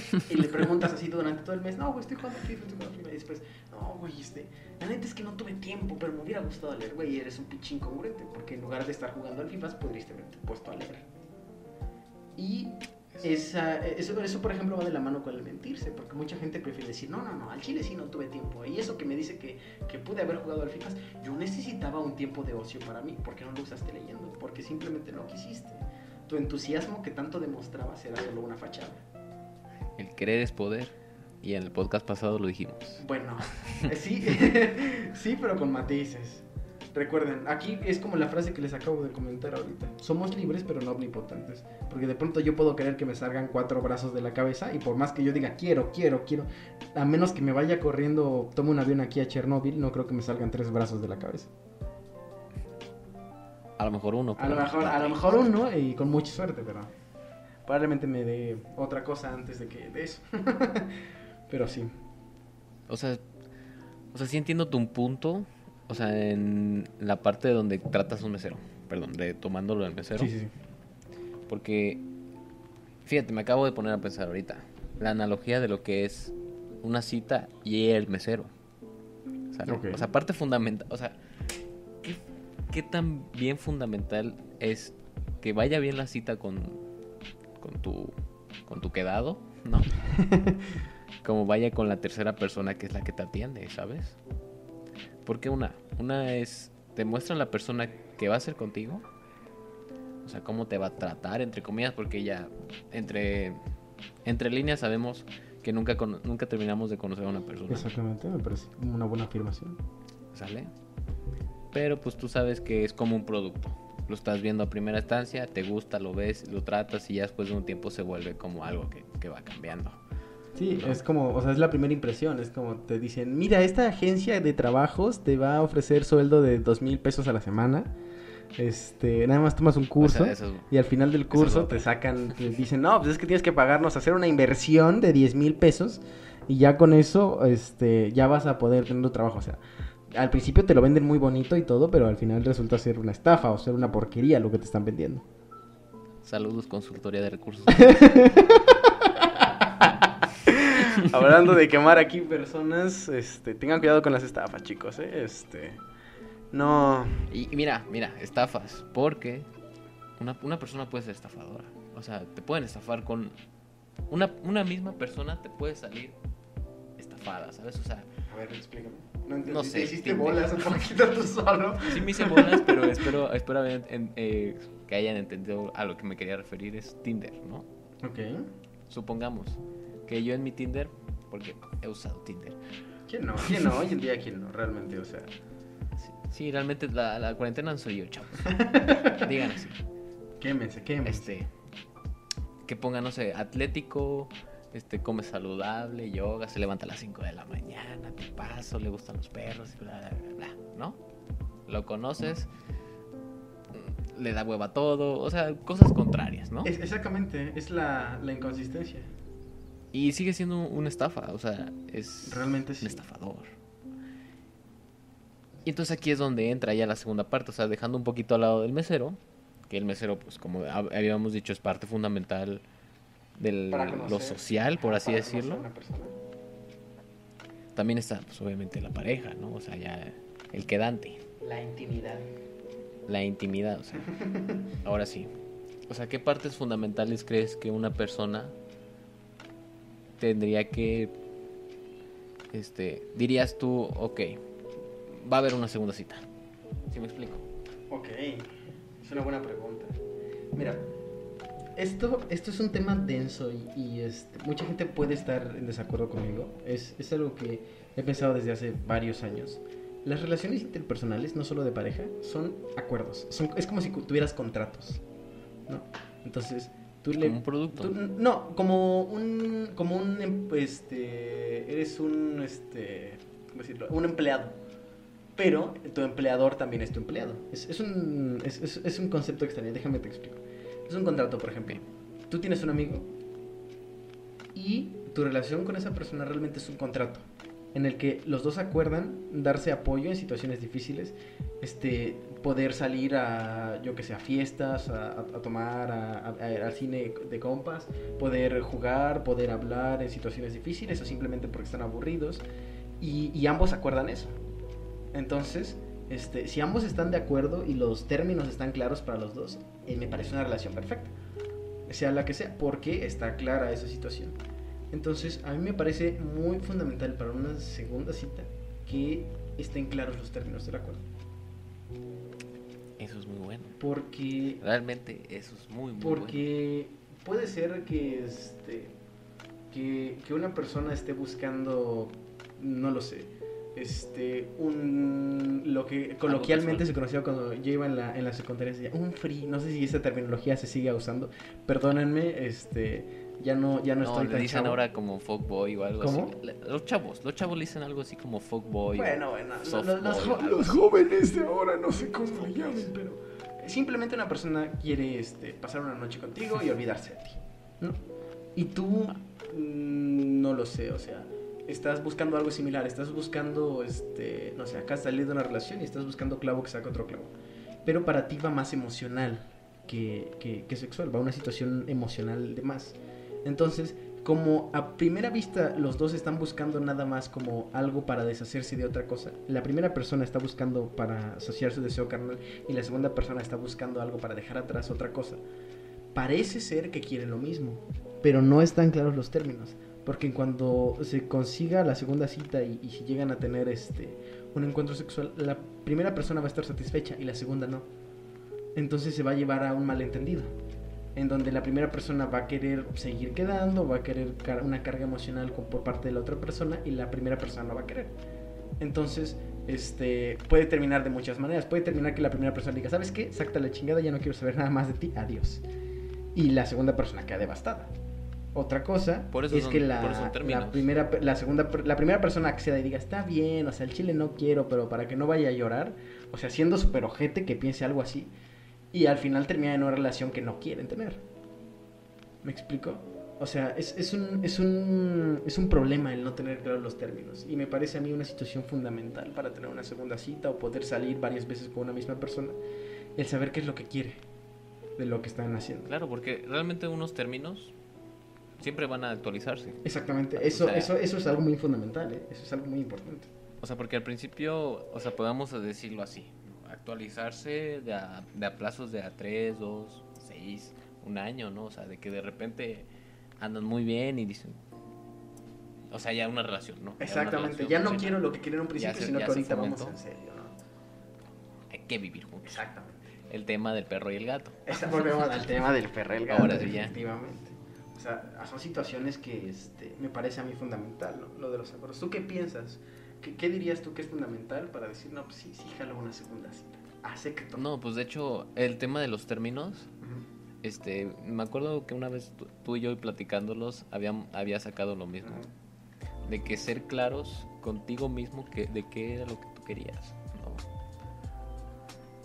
[SPEAKER 1] Y le preguntas así durante todo el mes, no, güey, estoy jugando FIFA, estoy jugando FIFA. Y después, no, güey, este, la neta es que no tuve tiempo, pero me hubiera gustado leer, güey, eres un pinche incongruente, porque en lugar de estar jugando al FIFA, podrías haberte puesto a leer. Y esa, eso, eso, por ejemplo, va de la mano con el mentirse, porque mucha gente prefiere decir, no, no, no, al chile sí no tuve tiempo. Y eso que me dice que, que pude haber jugado al FIFA, yo necesitaba un tiempo de ocio para mí, porque no lo usaste leyendo, porque simplemente no quisiste. Tu entusiasmo que tanto demostrabas era solo una fachada.
[SPEAKER 2] El querer es poder. Y en el podcast pasado lo dijimos.
[SPEAKER 1] Bueno, eh, sí, sí, pero con matices. Recuerden, aquí es como la frase que les acabo de comentar ahorita. Somos libres, pero no omnipotentes. Porque de pronto yo puedo querer que me salgan cuatro brazos de la cabeza y por más que yo diga quiero, quiero, quiero, a menos que me vaya corriendo, tome un avión aquí a Chernóbil, no creo que me salgan tres brazos de la cabeza.
[SPEAKER 2] A lo mejor uno.
[SPEAKER 1] A lo mejor, a lo mejor uno y con mucha suerte, pero probablemente me dé otra cosa antes de que de eso. pero sí.
[SPEAKER 2] O sea, o sea, sí entiendo tu punto. O sea, en la parte donde tratas un mesero. Perdón, de tomándolo del mesero.
[SPEAKER 1] Sí, sí, sí.
[SPEAKER 2] Porque, fíjate, me acabo de poner a pensar ahorita. La analogía de lo que es una cita y el mesero. ¿sale?
[SPEAKER 1] Ok.
[SPEAKER 2] O sea, parte fundamental. O sea, ¿qué, qué tan bien fundamental es que vaya bien la cita con, con, tu, con tu quedado? No. Como vaya con la tercera persona que es la que te atiende, ¿sabes? Porque una, una es, te muestra la persona que va a ser contigo. O sea, cómo te va a tratar, entre comillas, porque ya, entre entre líneas sabemos que nunca, nunca terminamos de conocer a una persona.
[SPEAKER 1] Exactamente, me parece una buena afirmación.
[SPEAKER 2] ¿Sale? Pero pues tú sabes que es como un producto. Lo estás viendo a primera instancia, te gusta, lo ves, lo tratas y ya después de un tiempo se vuelve como algo que, que va cambiando.
[SPEAKER 1] Sí,
[SPEAKER 2] ¿no?
[SPEAKER 1] es como, o sea, es la primera impresión, es como te dicen, mira, esta agencia de trabajos te va a ofrecer sueldo de dos mil pesos a la semana, este, nada más tomas un curso
[SPEAKER 2] O sea, eso-
[SPEAKER 1] y al final del curso te sacan, te dicen, no, pues es que tienes que pagarnos, hacer una inversión de 10 mil pesos y ya con eso, este, ya vas a poder tener tu trabajo, o sea, al principio te lo venden muy bonito y todo, pero al final resulta ser una estafa o ser una porquería lo que te están vendiendo.
[SPEAKER 2] Saludos, consultoría de recursos.
[SPEAKER 1] Hablando de quemar aquí personas, este, tengan cuidado con las estafas, chicos, ¿eh? Este, no,
[SPEAKER 2] Y, mira, mira, estafas, porque una, una persona puede ser estafadora. O sea, te pueden estafar con... Una, una misma persona te puede salir ¿sabes? O sea,
[SPEAKER 1] a ver, explícame.
[SPEAKER 2] No sé,
[SPEAKER 1] hiciste
[SPEAKER 2] Tinder.
[SPEAKER 1] bolas un poquito tú solo.
[SPEAKER 2] sí me hice bolas, pero espero, espero haber en- eh, que hayan entendido a lo que me quería referir. Es Tinder, ¿no?
[SPEAKER 1] Ok.
[SPEAKER 2] Supongamos que yo en mi Tinder, porque he usado Tinder.
[SPEAKER 1] ¿Quién no? ¿Quién no? Hoy en día, ¿quién no? Realmente, o sea.
[SPEAKER 2] Sí, sí, realmente la, la cuarentena no soy yo, chavos. Digan así.
[SPEAKER 1] Quémense, quémense.
[SPEAKER 2] Este, que ponga, no sé, atlético, este, come saludable, yoga, se levanta a las 5 de la mañana, te paso, le gustan los perros, y bla, bla, bla, bla, ¿no? Lo conoces, mm, le da hueva a todo, o sea, cosas contrarias, ¿no?
[SPEAKER 1] Es- exactamente, es la, la inconsistencia.
[SPEAKER 2] Y sigue siendo una estafa, o sea, es
[SPEAKER 1] Realmente
[SPEAKER 2] un estafador. Y entonces aquí es donde entra ya la segunda parte, o sea, dejando un poquito al lado del mesero, que el mesero, pues como hab- habíamos dicho, es parte fundamental de
[SPEAKER 1] Para
[SPEAKER 2] lo social, por así decirlo. También está, pues obviamente, la pareja, ¿no? O sea, ya el quedante,
[SPEAKER 1] La intimidad.
[SPEAKER 2] la intimidad, o sea. Ahora sí. O sea, ¿qué partes fundamentales crees que una persona tendría que, este, dirías tú, ok, va a haber una segunda cita? ¿Sí me explico?
[SPEAKER 1] Ok, es una buena pregunta. Mira, esto, esto es un tema denso y, y, este, mucha gente puede estar en desacuerdo conmigo. Es, es algo que he pensado desde hace varios años. Las relaciones interpersonales, no solo de pareja, son acuerdos. Son, es como si tuvieras contratos. ¿no? Entonces, tú le...
[SPEAKER 2] Como un producto.
[SPEAKER 1] tú- no, como un... Como un... em- Este, eres un... Este, ¿Cómo decirlo? Un empleado pero tu empleador también es tu empleado. Es, es un, es- es un concepto extraño, déjame te explico. Es un contrato, por ejemplo. Tú tienes un amigo y tu relación con esa persona realmente es un contrato en el que los dos acuerdan darse apoyo en situaciones difíciles, este, poder salir a, yo que sé, a fiestas, a, tomar, a- al cine de compas, poder jugar, poder hablar en situaciones difíciles o simplemente porque están aburridos y ambos acuerdan eso. Entonces, este, si ambos están de acuerdo y los términos están claros para los dos, eh, me parece una relación perfecta. Sea la que sea, porque está clara esa situación. Entonces, a mí me parece muy fundamental para una segunda cita que estén claros los términos del acuerdo.
[SPEAKER 2] Eso es muy bueno.
[SPEAKER 1] Porque,
[SPEAKER 2] Realmente eso es muy, muy bueno.
[SPEAKER 1] porque puede ser que, este, que, que una persona esté buscando, no lo sé, este, un, lo que coloquialmente se conocía cuando yo iba en la, en la secundaria, se decía, un free, no sé si esa terminología se sigue usando, perdónenme, este, ya no, ya no,
[SPEAKER 2] No,
[SPEAKER 1] estoy
[SPEAKER 2] le
[SPEAKER 1] tan
[SPEAKER 2] dicen
[SPEAKER 1] chavo.
[SPEAKER 2] ahora como fuckboy o algo
[SPEAKER 1] ¿Cómo?
[SPEAKER 2] así. Los chavos, los chavos le dicen algo así como fuckboy.
[SPEAKER 1] Bueno, bueno, los, jo- los jóvenes de ahora no sé cómo le llaman, pero simplemente una persona quiere este, pasar una noche contigo y olvidarse de ti, ¿no? Y tú mm, no lo sé, o sea, estás buscando algo similar, estás buscando, este, no sé, acá has de una relación y estás buscando clavo que saca otro clavo, pero para ti va más emocional que, que, que sexual, va una situación emocional de más. Entonces, como a primera vista los dos están buscando nada más como algo para deshacerse de otra cosa, la primera persona está buscando para saciar su deseo carnal y la segunda persona está buscando algo para dejar atrás otra cosa. Parece ser que quieren lo mismo, pero no están claros los términos, porque cuando se consiga la segunda cita y, si llegan a tener este un encuentro sexual, la primera persona va a estar satisfecha y la segunda no. Entonces se va a llevar a un malentendido. en donde la primera persona va a querer seguir quedando, va a querer car- una carga emocional por parte de la otra persona y la primera persona no va a querer. Entonces, este, puede terminar de muchas maneras. Puede terminar que la primera persona diga, ¿sabes qué? Sácate la chingada, ya no quiero saber nada más de ti, adiós. Y la segunda persona queda devastada. Otra cosa
[SPEAKER 2] Por eso
[SPEAKER 1] es
[SPEAKER 2] son-
[SPEAKER 1] que la,
[SPEAKER 2] por eso
[SPEAKER 1] la primera, la segunda, la primera persona acceda y diga, está bien, o sea, el chile no quiero, pero para que no vaya a llorar, o sea, siendo súper ojete que piense algo así, y al final termina en una relación que no quieren tener. ¿Me explico? O sea, es, es, un, es, un, es un problema el no tener claros los términos. Y me parece a mí una situación fundamental para tener una segunda cita o poder salir varias veces con una misma persona. El saber qué es lo que quiere de lo que están haciendo.
[SPEAKER 2] Claro, porque realmente unos términos siempre van a actualizarse.
[SPEAKER 1] Exactamente.
[SPEAKER 2] O
[SPEAKER 1] Eso,
[SPEAKER 2] sea-
[SPEAKER 1] eso, eso es algo muy fundamental. ¿eh? Eso es algo muy importante.
[SPEAKER 2] O sea, porque al principio, o sea, podamos decirlo así, ¿no? actualizarse de a, de a plazos de a 3, 2, 6, un año, ¿no? O sea, de que de repente andan muy bien y dicen... O sea, ya una relación, ¿no? Ya
[SPEAKER 1] Exactamente.
[SPEAKER 2] relación
[SPEAKER 1] Ya no quiero lo que quiero en un principio,
[SPEAKER 2] se-
[SPEAKER 1] sino que ahorita vamos en serio, ¿no?
[SPEAKER 2] Hay que vivir juntos.
[SPEAKER 1] Exactamente.
[SPEAKER 2] El tema del perro y el gato.
[SPEAKER 1] Volvemos al tema del perrel gato,
[SPEAKER 2] Ahora sí ya.
[SPEAKER 1] efectivamente. Sea, son situaciones que este, me parece a mí fundamental, ¿no? Lo de los acuerdos. ¿Tú qué piensas? ¿Qué, qué dirías tú que es fundamental para decir, no, pues sí, sí, jalo una segunda cita? Acepto.
[SPEAKER 2] No, pues de hecho, el tema de los términos,
[SPEAKER 1] Ujú.
[SPEAKER 2] este, me acuerdo que una vez tú, y yo platicándolos había, había sacado lo mismo.
[SPEAKER 1] Ujú.
[SPEAKER 2] de que ser claros contigo mismo que, de qué era lo que tú querías, ¿no?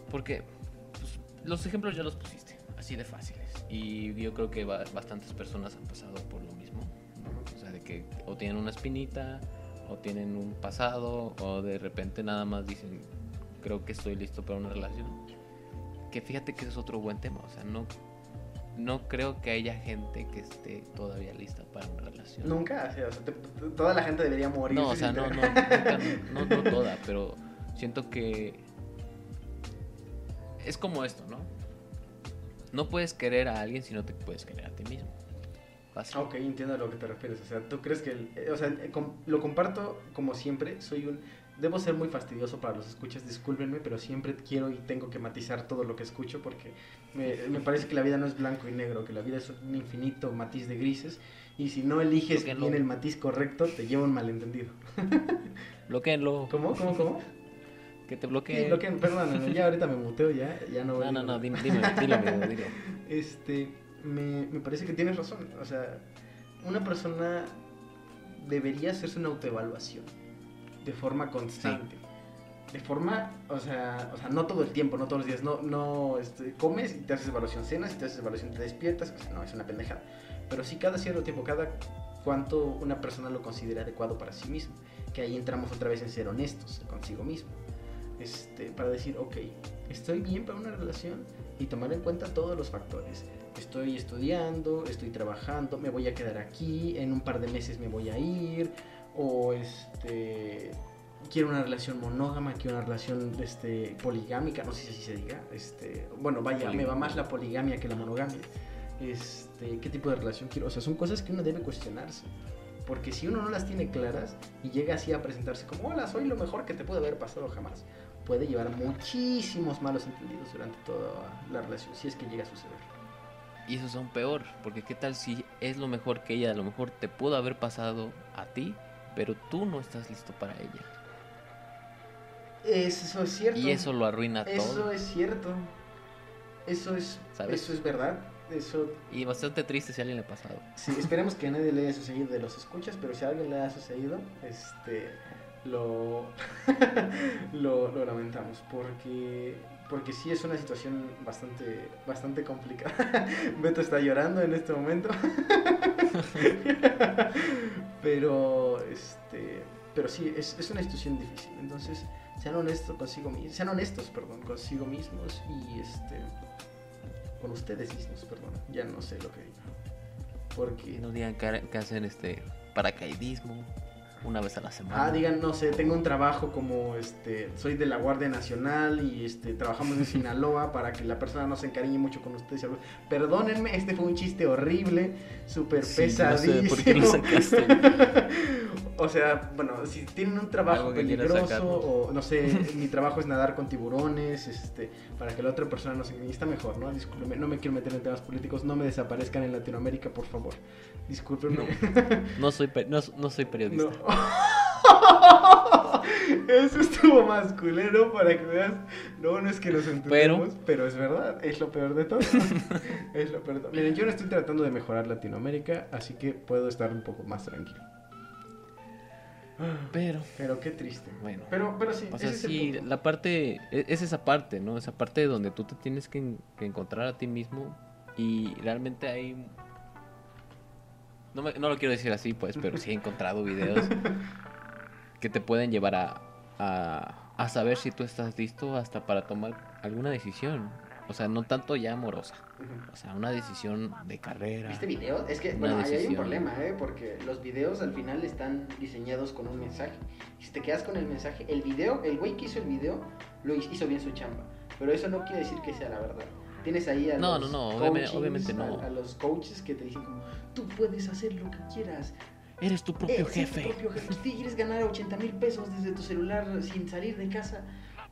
[SPEAKER 2] Porque pues, los ejemplos ya los pusiste, así de fáciles. Y yo creo que ba- bastantes personas han pasado por lo mismo, ¿no? O sea, de que o tienen una espinita, o tienen un pasado, o de repente nada más dicen, creo que estoy listo para una relación. Que fíjate que ese es otro buen tema, o sea, no, no creo que haya gente que esté todavía lista para una relación.
[SPEAKER 1] Nunca, o sea, o sea, te- toda la gente debería morir.
[SPEAKER 2] No, o sea, no, no, nunca, no, no toda, pero siento que es como esto, ¿no? No puedes querer a alguien si no te puedes querer a ti mismo. Fácil.
[SPEAKER 1] Ok, entiendo a lo que te refieres. O sea, tú crees que. el- eh, o sea, eh, lo comparto como siempre. Soy un. Debo ser muy fastidioso para los escuchas, discúlpenme, pero siempre quiero y tengo que matizar todo lo que escucho porque me, me parece que la vida no es blanco y negro, que la vida es un infinito matiz de grises y si no eliges bien el matiz correcto, te lleva un malentendido.
[SPEAKER 2] Bloqueenlo.
[SPEAKER 1] ¿Cómo? ¿Cómo? ¿Cómo?
[SPEAKER 2] Que te
[SPEAKER 1] Sí,
[SPEAKER 2] bloqueen.
[SPEAKER 1] lo que, perdóname, ya ahorita me muteo, ya, ya no voy
[SPEAKER 2] No, no, no, dime, dime, dilo, amigo, dilo.
[SPEAKER 1] Este, me, me parece que tienes razón. O sea, una persona debería hacerse una autoevaluación de forma constante. De forma, o sea, o sea, no todo el tiempo, no todos los días. No, no, este, comes y te haces evaluación, cenas y te haces evaluación, te despiertas. O sea, no, es una pendejada. Pero sí cada cierto tiempo, cada cuánto una persona lo considera adecuado para sí mismo. Que ahí entramos otra vez en ser honestos consigo mismo. Este, para decir, ok, estoy bien para una relación y tomar en cuenta todos los factores. Estoy estudiando, estoy trabajando, me voy a quedar aquí, en un par de meses me voy a ir, o este quiero una relación monógama, quiero una relación este, poligámica, no sé si así se diga. Este, bueno, vaya, me va más la poligamia que la monogamia. Este, ¿Qué tipo de relación quiero? O sea, son cosas que uno debe cuestionarse. Porque si uno no las tiene claras y llega así a presentarse como, hola, soy lo mejor que te puede haber pasado jamás, puede llevar muchísimos malos entendidos durante toda la relación, si es que llega a suceder.
[SPEAKER 2] Y eso es aún peor, porque qué tal si es lo mejor que ella a lo mejor te pudo haber pasado a ti, pero tú no estás listo para ella.
[SPEAKER 1] Eso es cierto.
[SPEAKER 2] Y eso lo arruina
[SPEAKER 1] Eso
[SPEAKER 2] todo.
[SPEAKER 1] es cierto. Eso es,
[SPEAKER 2] ¿Sabes?
[SPEAKER 1] eso es verdad. Eso,
[SPEAKER 2] Y bastante triste si a alguien le ha pasado.
[SPEAKER 1] sí, esperemos que a nadie le haya sucedido de los escuchas, pero si a alguien le ha sucedido, este, lo, lo, lamentamos, porque, porque sí es una situación bastante, bastante complicada. Beto está llorando en este momento, pero, este, pero sí, es, es una situación difícil, entonces sean honestos consigo sean honestos, perdón, consigo mismos y este con ustedes mismos, perdón, ya no sé lo que digo. Porque
[SPEAKER 2] no digan que hacen este paracaidismo una vez a la semana.
[SPEAKER 1] ah, digan, no sé, tengo un trabajo como este, soy de la Guardia Nacional y este trabajamos en Sinaloa para que la persona no se encariñe mucho con ustedes. Perdónenme, este fue un chiste horrible, súper
[SPEAKER 2] Sí, no sé
[SPEAKER 1] pesadísimo.
[SPEAKER 2] por qué lo sacaste.
[SPEAKER 3] O sea, bueno, si tienen un trabajo peligroso o no sé, mi trabajo es nadar con tiburones, este, para que la otra persona no se engañe, está mejor, ¿no? Discúlpeme, no me quiero meter en temas políticos, no me desaparezcan en Latinoamérica, por favor. Discúlpenme.
[SPEAKER 2] No soy, no, no soy periodista.
[SPEAKER 3] No. Eso estuvo más culero para que veas. No, no es que nos entendemos, pero, es verdad, es lo peor de todo. es lo peor de todo. Miren, yo no estoy tratando de mejorar Latinoamérica, así que puedo estar un poco más tranquilo.
[SPEAKER 2] Pero,
[SPEAKER 3] Pero qué triste.
[SPEAKER 2] bueno.
[SPEAKER 3] Pero, pero sí,
[SPEAKER 2] O sea,
[SPEAKER 3] ese
[SPEAKER 2] sí, la parte, e- es esa parte, ¿no? Esa parte donde tú te tienes que, en- que encontrar a ti mismo y realmente hay... No, me- no lo quiero decir así, pues, pero sí he encontrado videos que te pueden llevar a, a, a saber si tú estás listo hasta para tomar alguna decisión. O sea, no tanto ya amorosa. O sea, una decisión de carrera.
[SPEAKER 1] ¿Viste videos? Es que, bueno, ahí hay un
[SPEAKER 2] decisión.
[SPEAKER 1] problema, ¿eh? Porque los videos al final están diseñados con un mensaje. Y si te quedas con el mensaje, el video, el güey que hizo el video, lo hizo bien su chamba. Pero eso no quiere decir que sea la verdad. Tienes ahí a
[SPEAKER 2] No,
[SPEAKER 1] los
[SPEAKER 2] no, no, obviamente-
[SPEAKER 1] coachings,
[SPEAKER 2] obviamente no.
[SPEAKER 1] A, a los coaches que te dicen como, tú puedes hacer lo que quieras.
[SPEAKER 2] Eres tu propio
[SPEAKER 1] Eh,
[SPEAKER 2] jefe,
[SPEAKER 1] tu propio jefe. Si quieres ganar 80 mil pesos desde tu celular sin salir de casa.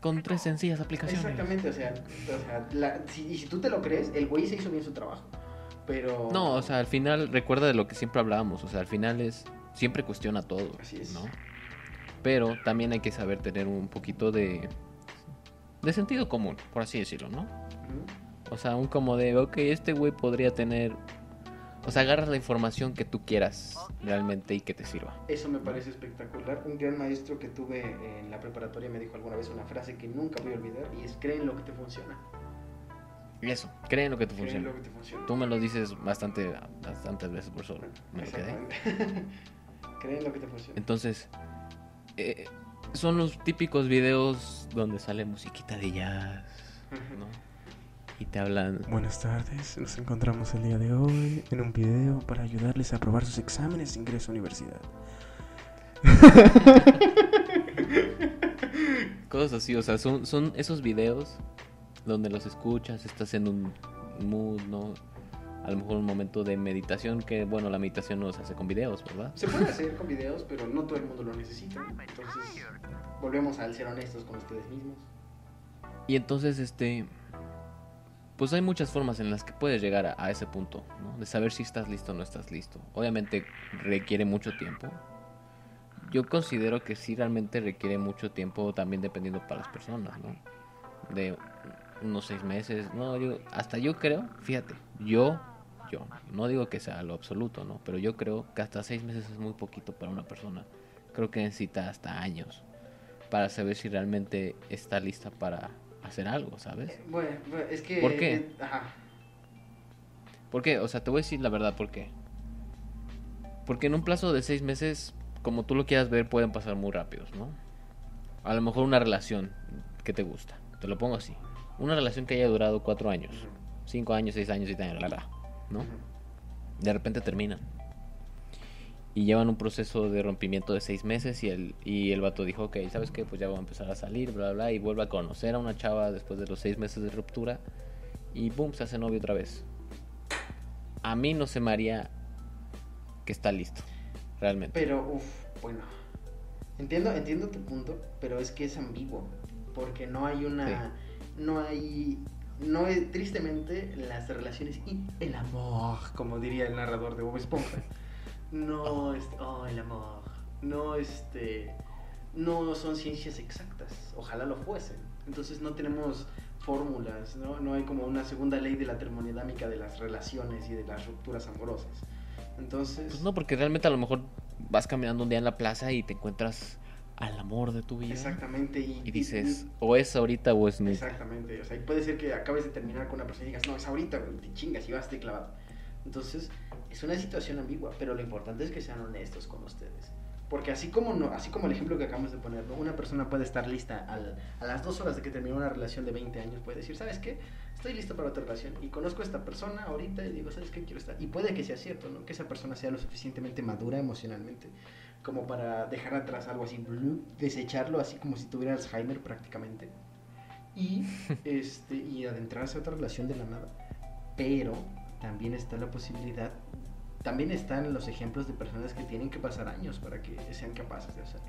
[SPEAKER 2] Con tres sencillas aplicaciones.
[SPEAKER 1] Exactamente, o sea, o sea la- si, y si tú te lo crees, el güey se hizo bien su trabajo. Pero...
[SPEAKER 2] No, o sea, al final recuerda de lo que siempre hablábamos, o sea, al final es siempre cuestiona todo,
[SPEAKER 1] Así es.
[SPEAKER 2] ¿no? Pero también hay que saber tener un poquito de de sentido común, por así decirlo, ¿no? O sea, un como de, ok, este güey podría tener o sea, agarras la información que tú quieras realmente y que te sirva.
[SPEAKER 1] Eso me parece espectacular. Un gran maestro que tuve en la preparatoria me dijo alguna vez una frase que nunca voy a olvidar y es cree en lo que te funciona.
[SPEAKER 2] Y eso, cree en lo que te funciona.
[SPEAKER 1] lo que te funciona.
[SPEAKER 2] Tú me lo dices bastante bastantes veces por solo. Me lo quedé.
[SPEAKER 1] Exactamente. cree en lo que te funciona.
[SPEAKER 2] Entonces, eh, son los típicos videos donde sale musiquita de jazz, ¿no? Y te hablan.
[SPEAKER 3] Buenas tardes, nos encontramos el día de hoy en un video para ayudarles a aprobar sus exámenes de ingreso a universidad.
[SPEAKER 2] Cosas así, o sea, son, son esos videos donde los escuchas, estás en un mood, ¿no? A lo mejor un momento de meditación, que bueno, la meditación no se hace con videos, ¿verdad?
[SPEAKER 1] Se puede hacer con videos, pero no todo el mundo lo necesita. Entonces, volvemos al ser honestos con ustedes mismos.
[SPEAKER 2] Y entonces, este, pues hay muchas formas en las que puedes llegar a, a ese punto, ¿no? De saber si estás listo o no estás listo. Obviamente requiere mucho tiempo. Yo considero que sí realmente requiere mucho tiempo también dependiendo para las personas, ¿no? De unos seis meses, no, yo, hasta yo creo, fíjate, yo, yo, no digo que sea lo absoluto, ¿no? Pero yo creo que hasta seis meses es muy poquito para una persona. Creo que necesita hasta años para saber si realmente está lista para hacer algo, ¿sabes?
[SPEAKER 1] Eh, Bueno, es que...
[SPEAKER 2] ¿Por qué?
[SPEAKER 1] eh, ajá.
[SPEAKER 2] ¿Por qué? O sea, te voy a decir la verdad, ¿por qué? Porque en un plazo de seis meses, como tú lo quieras ver, pueden pasar muy rápidos, ¿no? A lo mejor una relación que te gusta, te lo pongo así. Una relación que haya durado cuatro años, cinco años, seis años, siete años, la, la, ¿no? De repente terminan. Y llevan un proceso de rompimiento de seis meses y el, y el vato dijo, ok, ¿sabes qué? Pues ya voy a empezar a salir, bla, bla, y vuelve a conocer a una chava después de los seis meses de ruptura y boom, se hace novio otra vez. A mí no se me haría que está listo, realmente.
[SPEAKER 1] Pero, uff, bueno. Entiendo, entiendo tu punto, pero es que es ambiguo. Porque no hay una. No hay. No es, tristemente, las relaciones y el amor, como diría el narrador de Bob Esponja. No, este, oh, el amor. No, este. No son ciencias exactas. Ojalá lo fuesen. Entonces no tenemos fórmulas, ¿no? No hay como una segunda ley de la termodinámica de las relaciones y de las rupturas amorosas. Entonces.
[SPEAKER 2] Pues no, porque realmente a lo mejor vas caminando un día en la plaza y te encuentras al amor de tu vida.
[SPEAKER 1] Exactamente. Y,
[SPEAKER 2] Y dices, o es ahorita o es nunca.
[SPEAKER 1] Exactamente. O sea, y puede ser que acabes de terminar con una persona y digas, no, es ahorita, te chingas y vas de clavado. Entonces, es una situación ambigua, pero lo importante es que sean honestos con ustedes. Porque así como no, así como el ejemplo que acabamos de poner, ¿no? una persona puede estar lista al- a las dos horas de que terminó una relación de 20 años, puede decir, ¿sabes qué? Estoy listo para otra relación y conozco a esta persona ahorita y digo, ¿sabes qué? Quiero estar. Y puede que sea cierto, ¿no? Que esa persona sea lo suficientemente madura emocionalmente como para dejar atrás algo así, blue, desecharlo así como si tuviera Alzheimer prácticamente. Y, este, y adentrarse a otra relación de la nada. Pero también está la posibilidad también están los ejemplos de personas que tienen que pasar años para que sean capaces de hacerlo.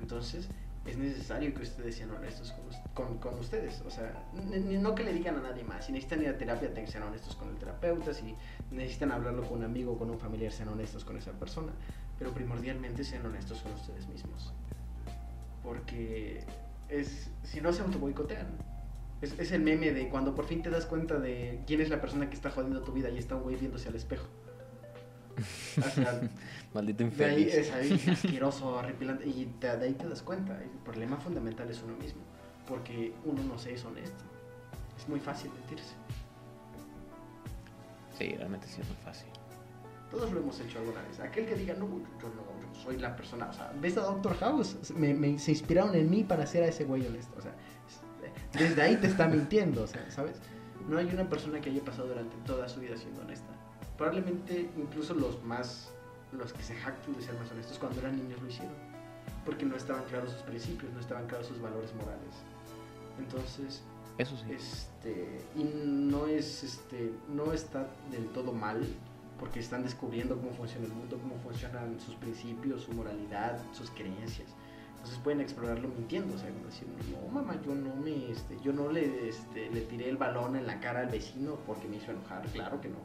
[SPEAKER 1] Entonces, es necesario que ustedes sean honestos con, con- con ustedes. O sea, no que le digan a nadie más. Si necesitan ir a terapia, ser honestos con el terapeuta. Si necesitan hablarlo con un amigo o con un familiar, sean honestos con esa persona. Pero primordialmente sean honestos con ustedes mismos. Porque es, si no se autoboicotean. Es, es el meme de cuando por fin te das cuenta de quién es la persona que está jodiendo tu vida y está un güey viéndose al espejo.
[SPEAKER 2] Maldito
[SPEAKER 1] de ahí
[SPEAKER 2] infeliz.
[SPEAKER 1] es ahí asqueroso, horripilante. Y te- de ahí te das cuenta. El problema fundamental es uno mismo. Porque uno no se es honesto. Es muy fácil mentirse.
[SPEAKER 2] Sí, realmente sí es muy fácil.
[SPEAKER 1] Todos lo hemos hecho alguna vez. Aquel que diga, no, yo no, yo soy la persona. O sea, ¿ves a Doctor House? Me, me- se inspiraron en mí para hacer a ese güey honesto. O sea, es- desde ahí te está mintiendo, o sea, ¿sabes? No hay una persona que haya pasado durante toda su vida siendo honesta. Probablemente incluso los más, los que se jactan de ser más honestos cuando eran niños lo hicieron. Porque no estaban claros sus principios, no estaban claros sus valores morales. Entonces,
[SPEAKER 2] Eso sí.
[SPEAKER 1] este, y no es, este, no está del todo mal, porque están descubriendo cómo funciona el mundo, cómo funcionan sus principios, su moralidad, sus creencias. Entonces pueden explorarlo mintiendo, o sea, como decir, no mamá, yo no me, este, yo no le, este, le tiré el balón en la cara al vecino porque me hizo enojar, claro que no.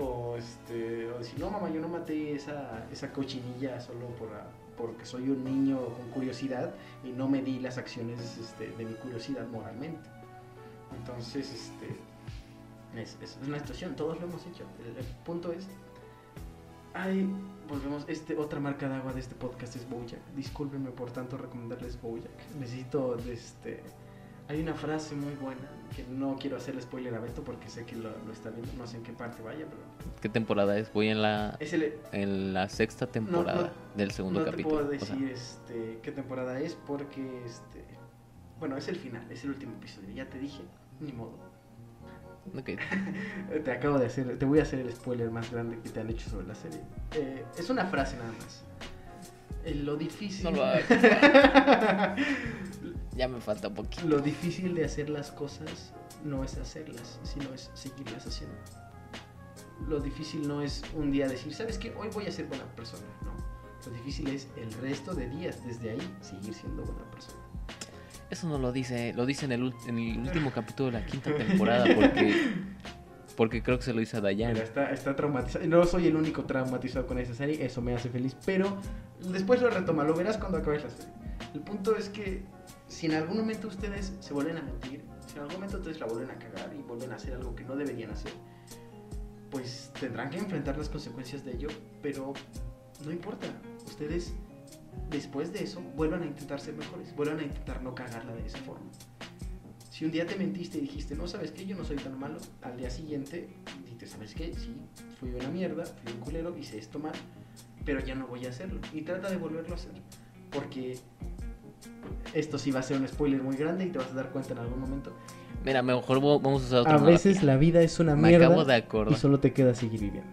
[SPEAKER 1] O este, o decir, no mamá, yo no maté esa, esa cochinilla solo por, porque soy un niño con curiosidad y no medí las acciones este, de mi curiosidad moralmente. Entonces, este, es, una situación, todos lo hemos hecho. El, punto es, hay, volvemos, este, otra marca de agua de este podcast es Bojack. Discúlpenme por tanto recomendarles Bojack. Necesito, este, hay una frase muy buena que no quiero hacerle spoiler a Beto porque sé que lo, lo está viendo, no sé en qué parte vaya, pero
[SPEAKER 2] ¿Qué temporada es? Voy en la
[SPEAKER 1] es el,
[SPEAKER 2] en la sexta temporada
[SPEAKER 1] no-
[SPEAKER 2] del segundo
[SPEAKER 1] no
[SPEAKER 2] capítulo.
[SPEAKER 1] te puedo
[SPEAKER 2] O sea,
[SPEAKER 1] decir este, qué temporada es porque, este, bueno, es el final, es el último episodio. Ya te dije, ni modo.
[SPEAKER 2] ok.
[SPEAKER 1] Te acabo de hacer, te voy a hacer el spoiler más grande que te han hecho sobre la serie. Eh, es una frase nada más. Eh, lo difícil.
[SPEAKER 2] No lo Ya me falta un poquito.
[SPEAKER 1] lo difícil de hacer las cosas no es hacerlas, sino es seguirlas haciendo. Lo difícil no es un día decir, ¿sabes qué? Hoy voy a ser buena persona. No. Lo difícil es el resto de días, desde ahí, seguir siendo buena persona.
[SPEAKER 2] Eso no lo dice, lo dice en el, en el último capítulo de la quinta temporada porque porque creo que se lo dice a Dayan.
[SPEAKER 1] Está, está traumatizado. No soy el único traumatizado con esa serie, eso me hace feliz, pero después lo retoma, lo verás cuando acabes la serie. El punto es que si en algún momento ustedes se vuelven a mentir, si en algún momento ustedes la vuelven a cagar y vuelven a hacer algo que no deberían hacer, pues tendrán que enfrentar las consecuencias de ello, pero no importa, ustedes después de eso vuelvan a intentar ser mejores, vuelvan a intentar no cagarla de esa forma. Si un día te mentiste y dijiste, no sabes qué, yo no soy tan malo, al día siguiente dijiste, ¿sabes qué? Sí, fui una mierda, fui un culero, hice esto mal, pero ya no voy a hacerlo. Y trata de volverlo a hacer. Porque esto sí va a ser un spoiler muy grande y te vas a dar cuenta en algún momento.
[SPEAKER 2] Mira, mejor vamos a usar otra
[SPEAKER 4] A veces la vida es una
[SPEAKER 2] Me
[SPEAKER 4] mierda
[SPEAKER 2] acabo de
[SPEAKER 4] y solo te queda seguir viviendo.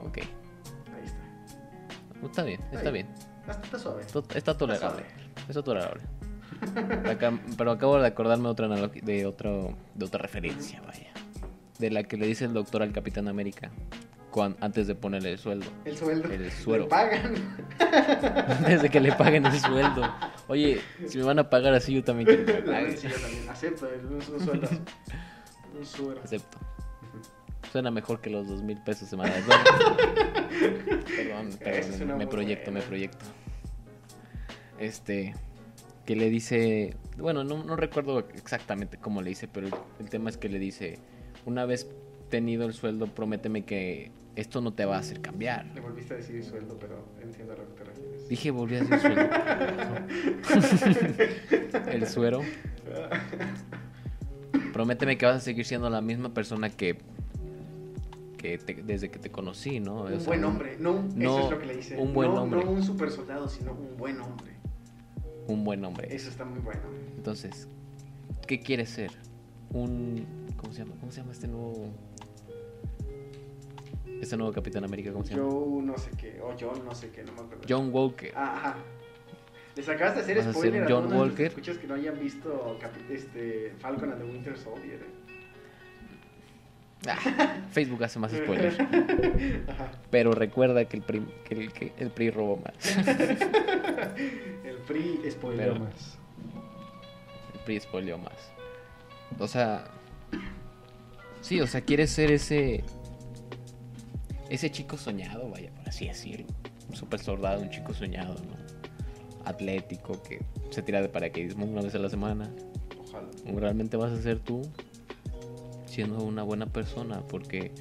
[SPEAKER 2] Ok,
[SPEAKER 1] Ahí está.
[SPEAKER 2] está bien, está
[SPEAKER 1] Ahí.
[SPEAKER 2] bien.
[SPEAKER 1] Está, está suave.
[SPEAKER 2] Está tolerable. Está tolerable. Acá- pero acabo de acordarme de otra de otro, de otra referencia, vaya. De la que le dice el doctor al Capitán América cuan- antes de ponerle el sueldo.
[SPEAKER 1] El sueldo.
[SPEAKER 2] El suero.
[SPEAKER 1] Le pagan.
[SPEAKER 2] Antes de que le paguen el sueldo. Oye, si me van a pagar así, yo también quiero que me
[SPEAKER 1] La
[SPEAKER 2] paguen.
[SPEAKER 1] sí, yo también acepto un, sueldo. Un suero.
[SPEAKER 2] Acepto. Suena mejor que los dos mil pesos semanales. Perdón, perdón, me proyecto, me proyecto. Este, que le dice, bueno, no, no recuerdo exactamente cómo le dice, pero el, el tema es que le dice, una vez tenido el sueldo, prométeme que esto no te va a hacer cambiar.
[SPEAKER 1] Le volviste a decir sueldo, pero entiendo a lo que te refieres.
[SPEAKER 2] Dije, volví a decir sueldo. el suero. Prométeme que vas a seguir siendo la misma persona que, que te- desde que te conocí, ¿no? O
[SPEAKER 1] Un
[SPEAKER 2] sea,
[SPEAKER 1] buen hombre, no,
[SPEAKER 2] no
[SPEAKER 1] eso es lo que le dice.
[SPEAKER 2] un buen
[SPEAKER 1] no,
[SPEAKER 2] hombre.
[SPEAKER 1] No un super soldado, sino un buen hombre.
[SPEAKER 2] Un buen hombre.
[SPEAKER 1] Eso está muy bueno.
[SPEAKER 2] Entonces, ¿qué quieres ser? Un... ¿Cómo se llama? ¿Cómo se llama este nuevo... Este nuevo Capitán América? ¿Cómo se llama?
[SPEAKER 1] Joe no sé qué, o John no sé qué, no me acuerdo.
[SPEAKER 2] John Walker.
[SPEAKER 1] Ah, Ajá. Les acabas de hacer
[SPEAKER 2] ¿Vas a
[SPEAKER 1] spoiler a
[SPEAKER 2] John
[SPEAKER 1] todos nuestros
[SPEAKER 2] Walker?
[SPEAKER 1] escuchas que no hayan visto este, Falcon and the Winter Soldier. eh.
[SPEAKER 2] Ah, Facebook hace más spoilers.
[SPEAKER 1] Ajá.
[SPEAKER 2] Pero recuerda que el PRI, que el, que el PRI robó más.
[SPEAKER 1] El spoiler
[SPEAKER 2] Pero-
[SPEAKER 1] más.
[SPEAKER 2] El PRI spoileó más. O sea. Sí, o sea, quieres ser ese. Ese chico soñado, vaya, por así decirlo. Un super soldado, un chico soñado, ¿no? Atlético, que se tira de paracaidismo una vez a la semana.
[SPEAKER 1] Ojalá.
[SPEAKER 2] ¿O realmente vas a ser tú siendo una buena persona? Porque.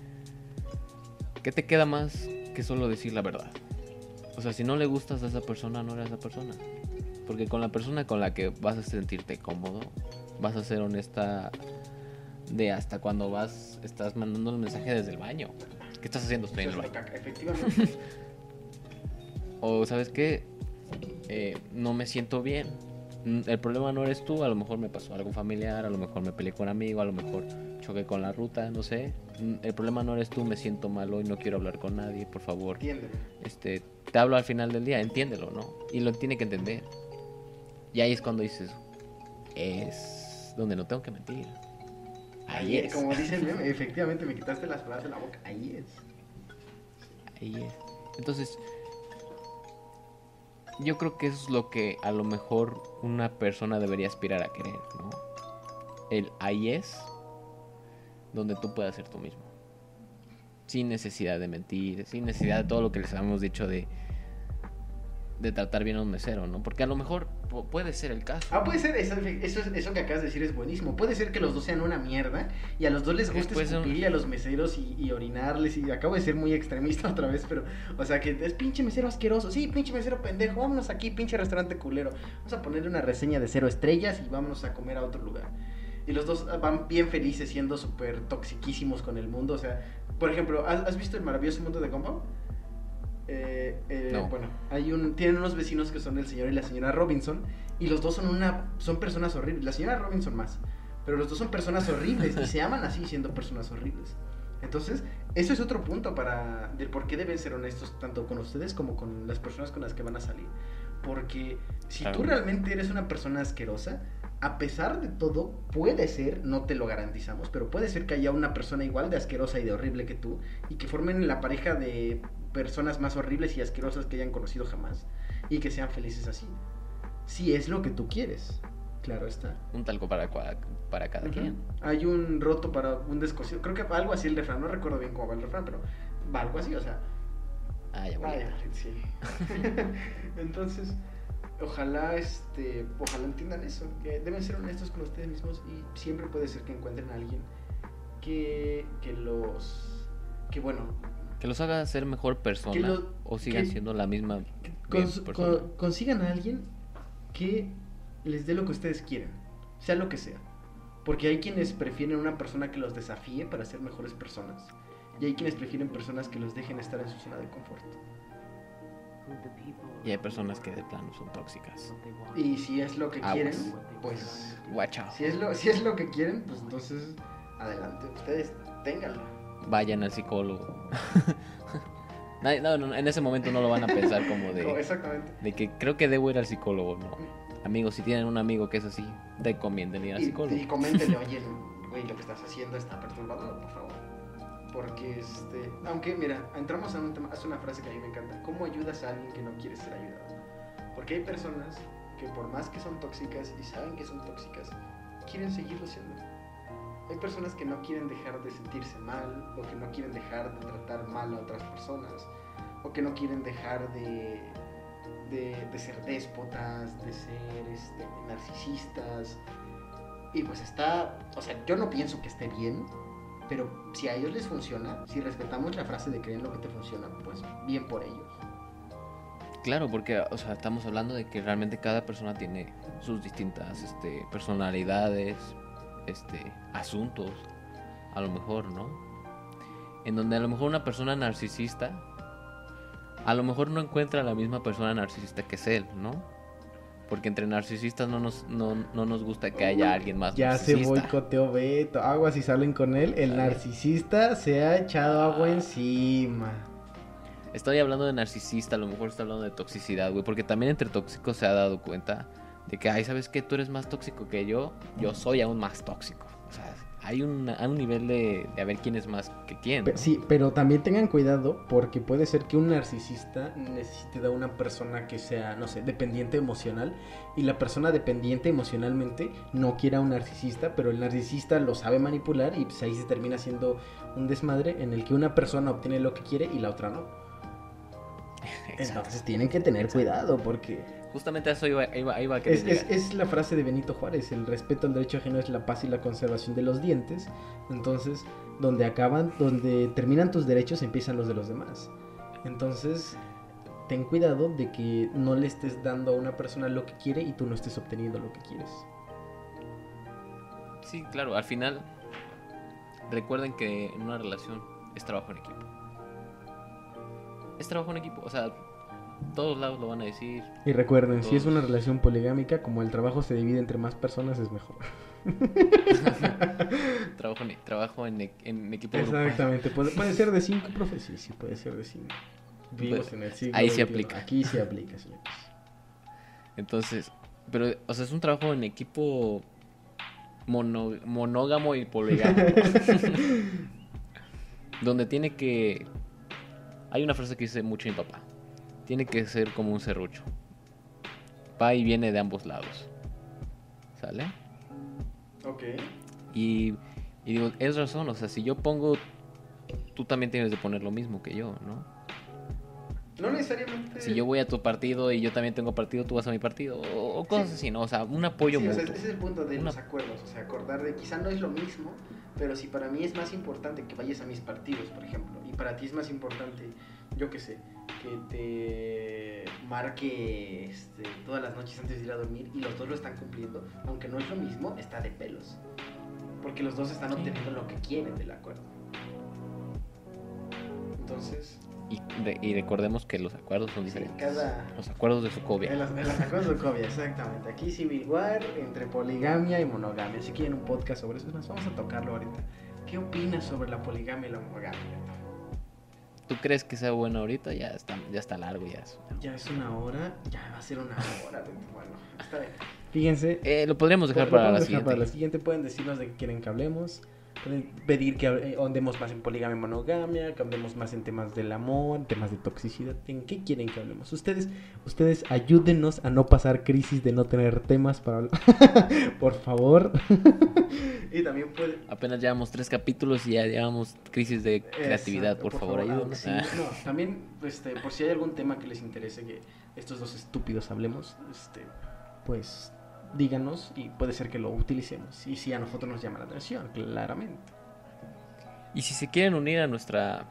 [SPEAKER 2] ¿Qué te queda más que solo decir la verdad? O sea, si no le gustas a esa persona, no eres esa persona. Porque con la persona con la que vas a sentirte cómodo, vas a ser honesta de hasta cuando vas, estás mandando el mensaje desde el baño. ¿Qué estás haciendo? Estoy en el baño.
[SPEAKER 1] Efectivamente.
[SPEAKER 2] O sabes qué, Eh, no me siento bien. Mm, El problema no eres tú, a lo mejor me pasó algo familiar, a lo mejor me peleé con un amigo, a lo mejor choqué con la ruta, no sé. Mm, El problema no eres tú, me siento mal hoy, no quiero hablar con nadie, por favor. Este, te hablo al final del día, entiéndelo, ¿no? Y lo tiene que entender. Y ahí es cuando dices, es donde no tengo que mentir. Ahí es.
[SPEAKER 1] Como dice el meme, efectivamente me quitaste las palabras de la boca. Ahí es.
[SPEAKER 2] Ahí es. Entonces, yo creo que eso es lo que a lo mejor una persona debería aspirar a querer, ¿no? El ahí es donde tú puedas ser tú mismo. Sin necesidad de mentir, sin necesidad de todo lo que les habíamos dicho de, de tratar bien a un mesero, ¿no? Porque a lo mejor pu- puede ser el caso.
[SPEAKER 1] Ah, puede ser, eso, eso, eso que acabas de decir es buenísimo. Puede ser que los dos sean una mierda y a los dos les guste
[SPEAKER 2] un-
[SPEAKER 1] escupir a los meseros y, y orinarles. Y acabo de ser muy extremista otra vez, pero, o sea, que es pinche mesero asqueroso. Sí, pinche mesero pendejo. Vámonos aquí, pinche restaurante culero. Vamos a ponerle una reseña de cero estrellas y vámonos a comer a otro lugar. Y los dos van bien felices siendo súper toxiquísimos con el mundo. O sea, por ejemplo, ¿has, has visto el maravilloso mundo de Gumball? Eh, eh,
[SPEAKER 2] No.
[SPEAKER 1] Bueno, hay un, tienen unos vecinos que son el señor y la señora Robinson y los dos son una son personas horribles. La señora Robinson más, pero los dos son personas horribles y se aman así siendo personas horribles. Entonces, eso es otro punto para del por qué deben ser honestos tanto con ustedes como con las personas con las que van a salir. Porque si tú realmente eres una persona asquerosa, a pesar de todo, puede ser, no te lo garantizamos, pero puede ser que haya una persona igual de asquerosa y de horrible que tú y que formen la pareja de personas más horribles y asquerosas que hayan conocido jamás y que sean felices así. Si es lo que tú quieres, claro está.
[SPEAKER 2] Un talco para, para cada
[SPEAKER 1] Ujú.
[SPEAKER 2] quien.
[SPEAKER 1] Hay un roto para un descosido. Creo que va algo así el refrán, no recuerdo bien cómo va el refrán, pero va algo así, o sea.
[SPEAKER 2] Ah, ya voy.
[SPEAKER 1] Sí. Entonces, ojalá este, ojalá entiendan eso, que deben ser honestos con ustedes mismos y siempre puede ser que encuentren a alguien que, que los que bueno,
[SPEAKER 2] Que los haga ser mejor persona
[SPEAKER 1] lo-
[SPEAKER 2] o sigan
[SPEAKER 1] que-
[SPEAKER 2] siendo la misma
[SPEAKER 1] cons-
[SPEAKER 2] persona.
[SPEAKER 1] con- consigan a alguien que les dé lo que ustedes quieren, sea lo que sea. Porque hay quienes prefieren una persona que los desafíe para ser mejores personas. Y hay quienes prefieren personas que los dejen estar en su zona de confort.
[SPEAKER 2] Y hay personas que de plano son tóxicas.
[SPEAKER 1] Y si es lo que
[SPEAKER 2] Aguas.
[SPEAKER 1] quieren, pues
[SPEAKER 2] out.
[SPEAKER 1] si es lo si es lo que quieren, pues entonces adelante, ustedes ténganlo.
[SPEAKER 2] Vayan al psicólogo. No, no, en ese momento no lo van a pensar como
[SPEAKER 1] No,
[SPEAKER 2] de,
[SPEAKER 1] exactamente.
[SPEAKER 2] de que creo que debo ir al psicólogo, no. Amigos, si tienen un amigo que es así, recomienden ir al
[SPEAKER 1] Y,
[SPEAKER 2] psicólogo.
[SPEAKER 1] y coméntenle, oye, güey, lo que estás haciendo está perturbador, por favor. Porque, este, aunque, mira, entramos a un tema, hace una frase que a mí me encanta. ¿Cómo ayudas a alguien que no quiere ser ayudado? Porque hay personas que por más que son tóxicas y saben que son tóxicas, quieren seguirlo siendo. Hay personas que no quieren dejar de sentirse mal, o que no quieren dejar de tratar mal a otras personas, o que no quieren dejar de, de, de ser déspotas, de ser este, narcisistas. Y pues está, o sea, yo no pienso que esté bien, pero si a ellos les funciona, si respetamos la frase de creen lo que te funciona, pues bien por ellos.
[SPEAKER 2] Claro, porque, o sea, estamos hablando de que realmente cada persona tiene sus distintas este, personalidades, este, asuntos, a lo mejor, ¿no? En donde a lo mejor una persona narcisista, a lo mejor no encuentra la misma persona narcisista que es él, ¿no? Porque entre narcisistas no nos, no, no nos gusta que haya alguien más
[SPEAKER 5] Ya se
[SPEAKER 2] narcisista.
[SPEAKER 5] boicoteó Beto. Aguas si salen con él. El narcisista se ha echado agua encima.
[SPEAKER 2] Estoy hablando de narcisista, a lo mejor está hablando de toxicidad, güey, porque también entre tóxicos se ha dado cuenta de que, ay, ¿sabes qué? Tú eres más tóxico que yo, yo soy aún más tóxico. Hay, un, hay un nivel de, de a ver quién es más que quién.
[SPEAKER 1] Sí, pero también tengan cuidado porque puede ser que un narcisista necesite de una persona que sea, no sé, dependiente emocional y la persona dependiente emocionalmente no quiera un narcisista, pero el narcisista lo sabe manipular y pues ahí se termina siendo un desmadre en el que una persona obtiene lo que quiere y la otra no.
[SPEAKER 2] Exacto.
[SPEAKER 1] Entonces tienen que tener cuidado porque
[SPEAKER 2] Justamente a eso iba, iba, iba a
[SPEAKER 1] es, es- es la frase de Benito Juárez, el respeto al derecho ajeno es la paz y la conservación de los dientes. Entonces, donde acaban, donde terminan tus derechos, empiezan los de los demás. Entonces, ten cuidado de que no le estés dando a una persona lo que quiere y tú no estés obteniendo lo que quieres.
[SPEAKER 2] Sí, claro, al final recuerden que en una relación es trabajo en equipo. Es trabajo en equipo, o sea, todos lados lo van a decir.
[SPEAKER 1] Y recuerden, si es una relación poligámica, como el trabajo se divide entre más personas, es mejor.
[SPEAKER 2] Trabajo en, trabajo en, e- en equipo.
[SPEAKER 1] Exactamente. Puede, puede ser de cinco, profe. Sí, sí, puede ser de cinco. Vivimos
[SPEAKER 2] Pues,
[SPEAKER 1] en el siglo
[SPEAKER 2] ahí se aplica.
[SPEAKER 1] Aquí se aplica, señores.
[SPEAKER 2] Entonces, pero, o sea, es un trabajo en equipo mono- monógamo y poligámico. Donde tiene que... Hay una frase que dice mucho mi papá. Tiene que ser como un serrucho. Va y viene de ambos lados. ¿Sale?
[SPEAKER 6] Ok.
[SPEAKER 2] Y, y digo, es razón, o sea, si yo pongo, tú también tienes de poner lo mismo que yo, ¿no?
[SPEAKER 6] No necesariamente.
[SPEAKER 2] Si yo voy a tu partido y yo también tengo partido, tú vas a mi partido, o, o cosas
[SPEAKER 6] Sí.
[SPEAKER 2] así, ¿no? O sea, un apoyo
[SPEAKER 6] Sí, o sea,
[SPEAKER 2] mutuo.
[SPEAKER 6] ese es el punto de
[SPEAKER 2] Una-
[SPEAKER 6] los acuerdos, o sea, acordar de quizá no es lo mismo, pero si para mí es más importante que vayas a mis partidos, por ejemplo, y para ti es más importante, yo qué sé, que te marque este, todas las noches antes de ir a dormir y los dos lo están cumpliendo, aunque no es lo mismo, está de pelos. Porque los dos están obteniendo lo que quieren del acuerdo. Entonces,
[SPEAKER 2] Y, re- y recordemos que los acuerdos son diferentes.
[SPEAKER 6] cada,
[SPEAKER 2] Los acuerdos de
[SPEAKER 6] En
[SPEAKER 2] Sokovia.
[SPEAKER 6] en las acuerdos de Covia, exactamente. Aquí Civil War entre poligamia y monogamia. Si quieren un podcast sobre eso, nos vamos a tocarlo ahorita. ¿Qué opinas sobre la poligamia y la monogamia?
[SPEAKER 2] ¿Tú crees que sea bueno ahorita? Ya está, ya está largo ya eso.
[SPEAKER 6] Ya es una hora, ya va a ser una hora. Bueno, está bien.
[SPEAKER 1] Fíjense,
[SPEAKER 2] Eh, lo podríamos dejar
[SPEAKER 1] Lo
[SPEAKER 2] para la
[SPEAKER 1] podemos dejar
[SPEAKER 2] siguiente.
[SPEAKER 1] para la siguiente. Pueden decirnos de qué quieren que hablemos. Pueden pedir que eh, ahondemos más en poligamia y monogamia, que ahondemos más en temas del amor, temas de toxicidad. ¿En qué quieren que hablemos? Ustedes, ustedes ayúdenos a no pasar crisis de no tener temas para hablar. Por favor.
[SPEAKER 6] Y también puede.
[SPEAKER 2] Apenas llevamos tres capítulos y ya llevamos crisis de creatividad.
[SPEAKER 6] Exacto,
[SPEAKER 2] por, favor, ayúdenos.
[SPEAKER 6] aunque sí,
[SPEAKER 2] Ah.
[SPEAKER 6] no, también, este, por si hay algún tema que les interese que estos dos
[SPEAKER 1] Estúpidos hablemos. Este, pues díganos y puede ser que lo utilicemos. Y si a nosotros nos llama la atención, claramente.
[SPEAKER 2] Y si se quieren unir a nuestra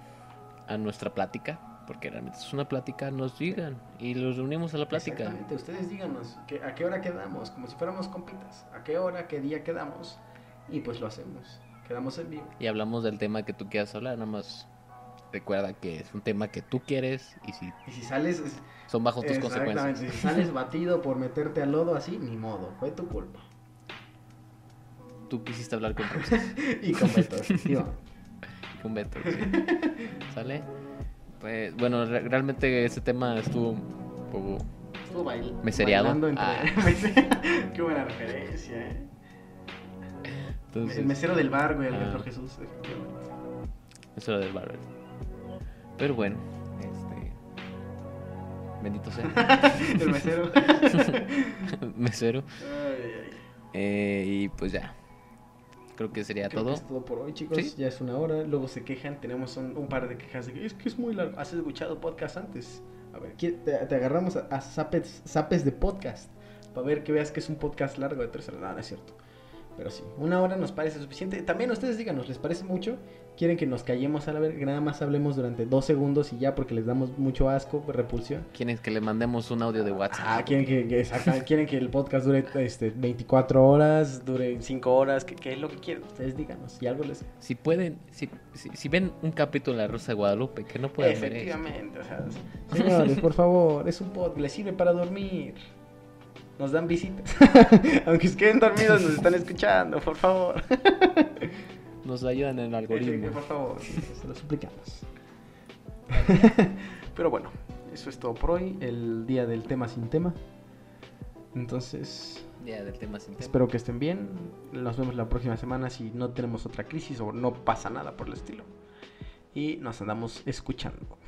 [SPEAKER 2] a nuestra plática, porque realmente es una plática, nos digan y los reunimos a la plática.
[SPEAKER 6] Exactamente, ustedes díganos que, a qué hora quedamos, como si fuéramos compitas, a qué hora, qué día quedamos y pues lo hacemos, quedamos en vivo.
[SPEAKER 2] Y hablamos del tema que tú quieras hablar, nada más recuerda que es un tema que tú quieres y si
[SPEAKER 6] Y si sales, es-
[SPEAKER 2] son bajo tus consecuencias.
[SPEAKER 6] si sales batido por meterte al lodo así, ni modo, fue tu culpa.
[SPEAKER 2] Tú quisiste hablar con
[SPEAKER 6] Y con Beto, digo,
[SPEAKER 2] con Beto. sí. ¿Sale? Pues bueno, re- realmente ese tema estuvo un poco
[SPEAKER 6] estuvo bail-
[SPEAKER 2] Mesereado.
[SPEAKER 6] bailando entre-
[SPEAKER 2] Ah.
[SPEAKER 6] qué buena referencia, eh.
[SPEAKER 2] entonces,
[SPEAKER 6] El mesero del bar, güey, el
[SPEAKER 2] Ah.
[SPEAKER 6] Jesús, efectivamente.
[SPEAKER 2] eso era del barrio. Pero bueno, este bendito sea.
[SPEAKER 6] el mesero.
[SPEAKER 2] Mesero.
[SPEAKER 6] Ay, ay, ay.
[SPEAKER 2] Eh, y pues ya. Creo que sería
[SPEAKER 1] Creo que
[SPEAKER 2] todo.
[SPEAKER 1] es todo por hoy, chicos.
[SPEAKER 2] Sí.
[SPEAKER 1] Ya es una hora. Luego se quejan. Tenemos un, un par de quejas de que es que es muy largo. ¿Has escuchado podcast antes? A ver, ¿qué- te, te agarramos a, a zapes, zapes de podcast. Para ver que veas que es un podcast largo de tres horas. No es cierto. Pero sí, una hora nos parece suficiente. También ustedes díganos, ¿les parece mucho? ¿Quieren que nos callemos a la verga? Nada más hablemos durante dos segundos y ya porque les damos mucho asco, repulsión.
[SPEAKER 2] ¿Quieren que le mandemos un audio de WhatsApp?
[SPEAKER 1] Ah, quieren que, quieren que el podcast dure este, 24 horas, dure 5 horas, que es lo que quieren. Ustedes díganos. Y algo les...
[SPEAKER 2] Si pueden, si, si, si ven un capítulo de La Rosa de Guadalupe, que no pueden ver.
[SPEAKER 1] Efectivamente, o sea, señores, por favor, es un podcast, les sirve para dormir. Nos dan visitas. Aunque queden dormidos, nos están escuchando, por favor.
[SPEAKER 2] Nos ayudan en el algoritmo.
[SPEAKER 1] Por favor, se lo suplicamos. Pero bueno, eso es todo por hoy, el día del tema sin tema. Entonces,
[SPEAKER 2] Ya, del tema sin tema.
[SPEAKER 1] Espero que estén bien. Nos vemos la próxima semana si no tenemos otra crisis o no pasa nada por el estilo. Y nos andamos escuchando.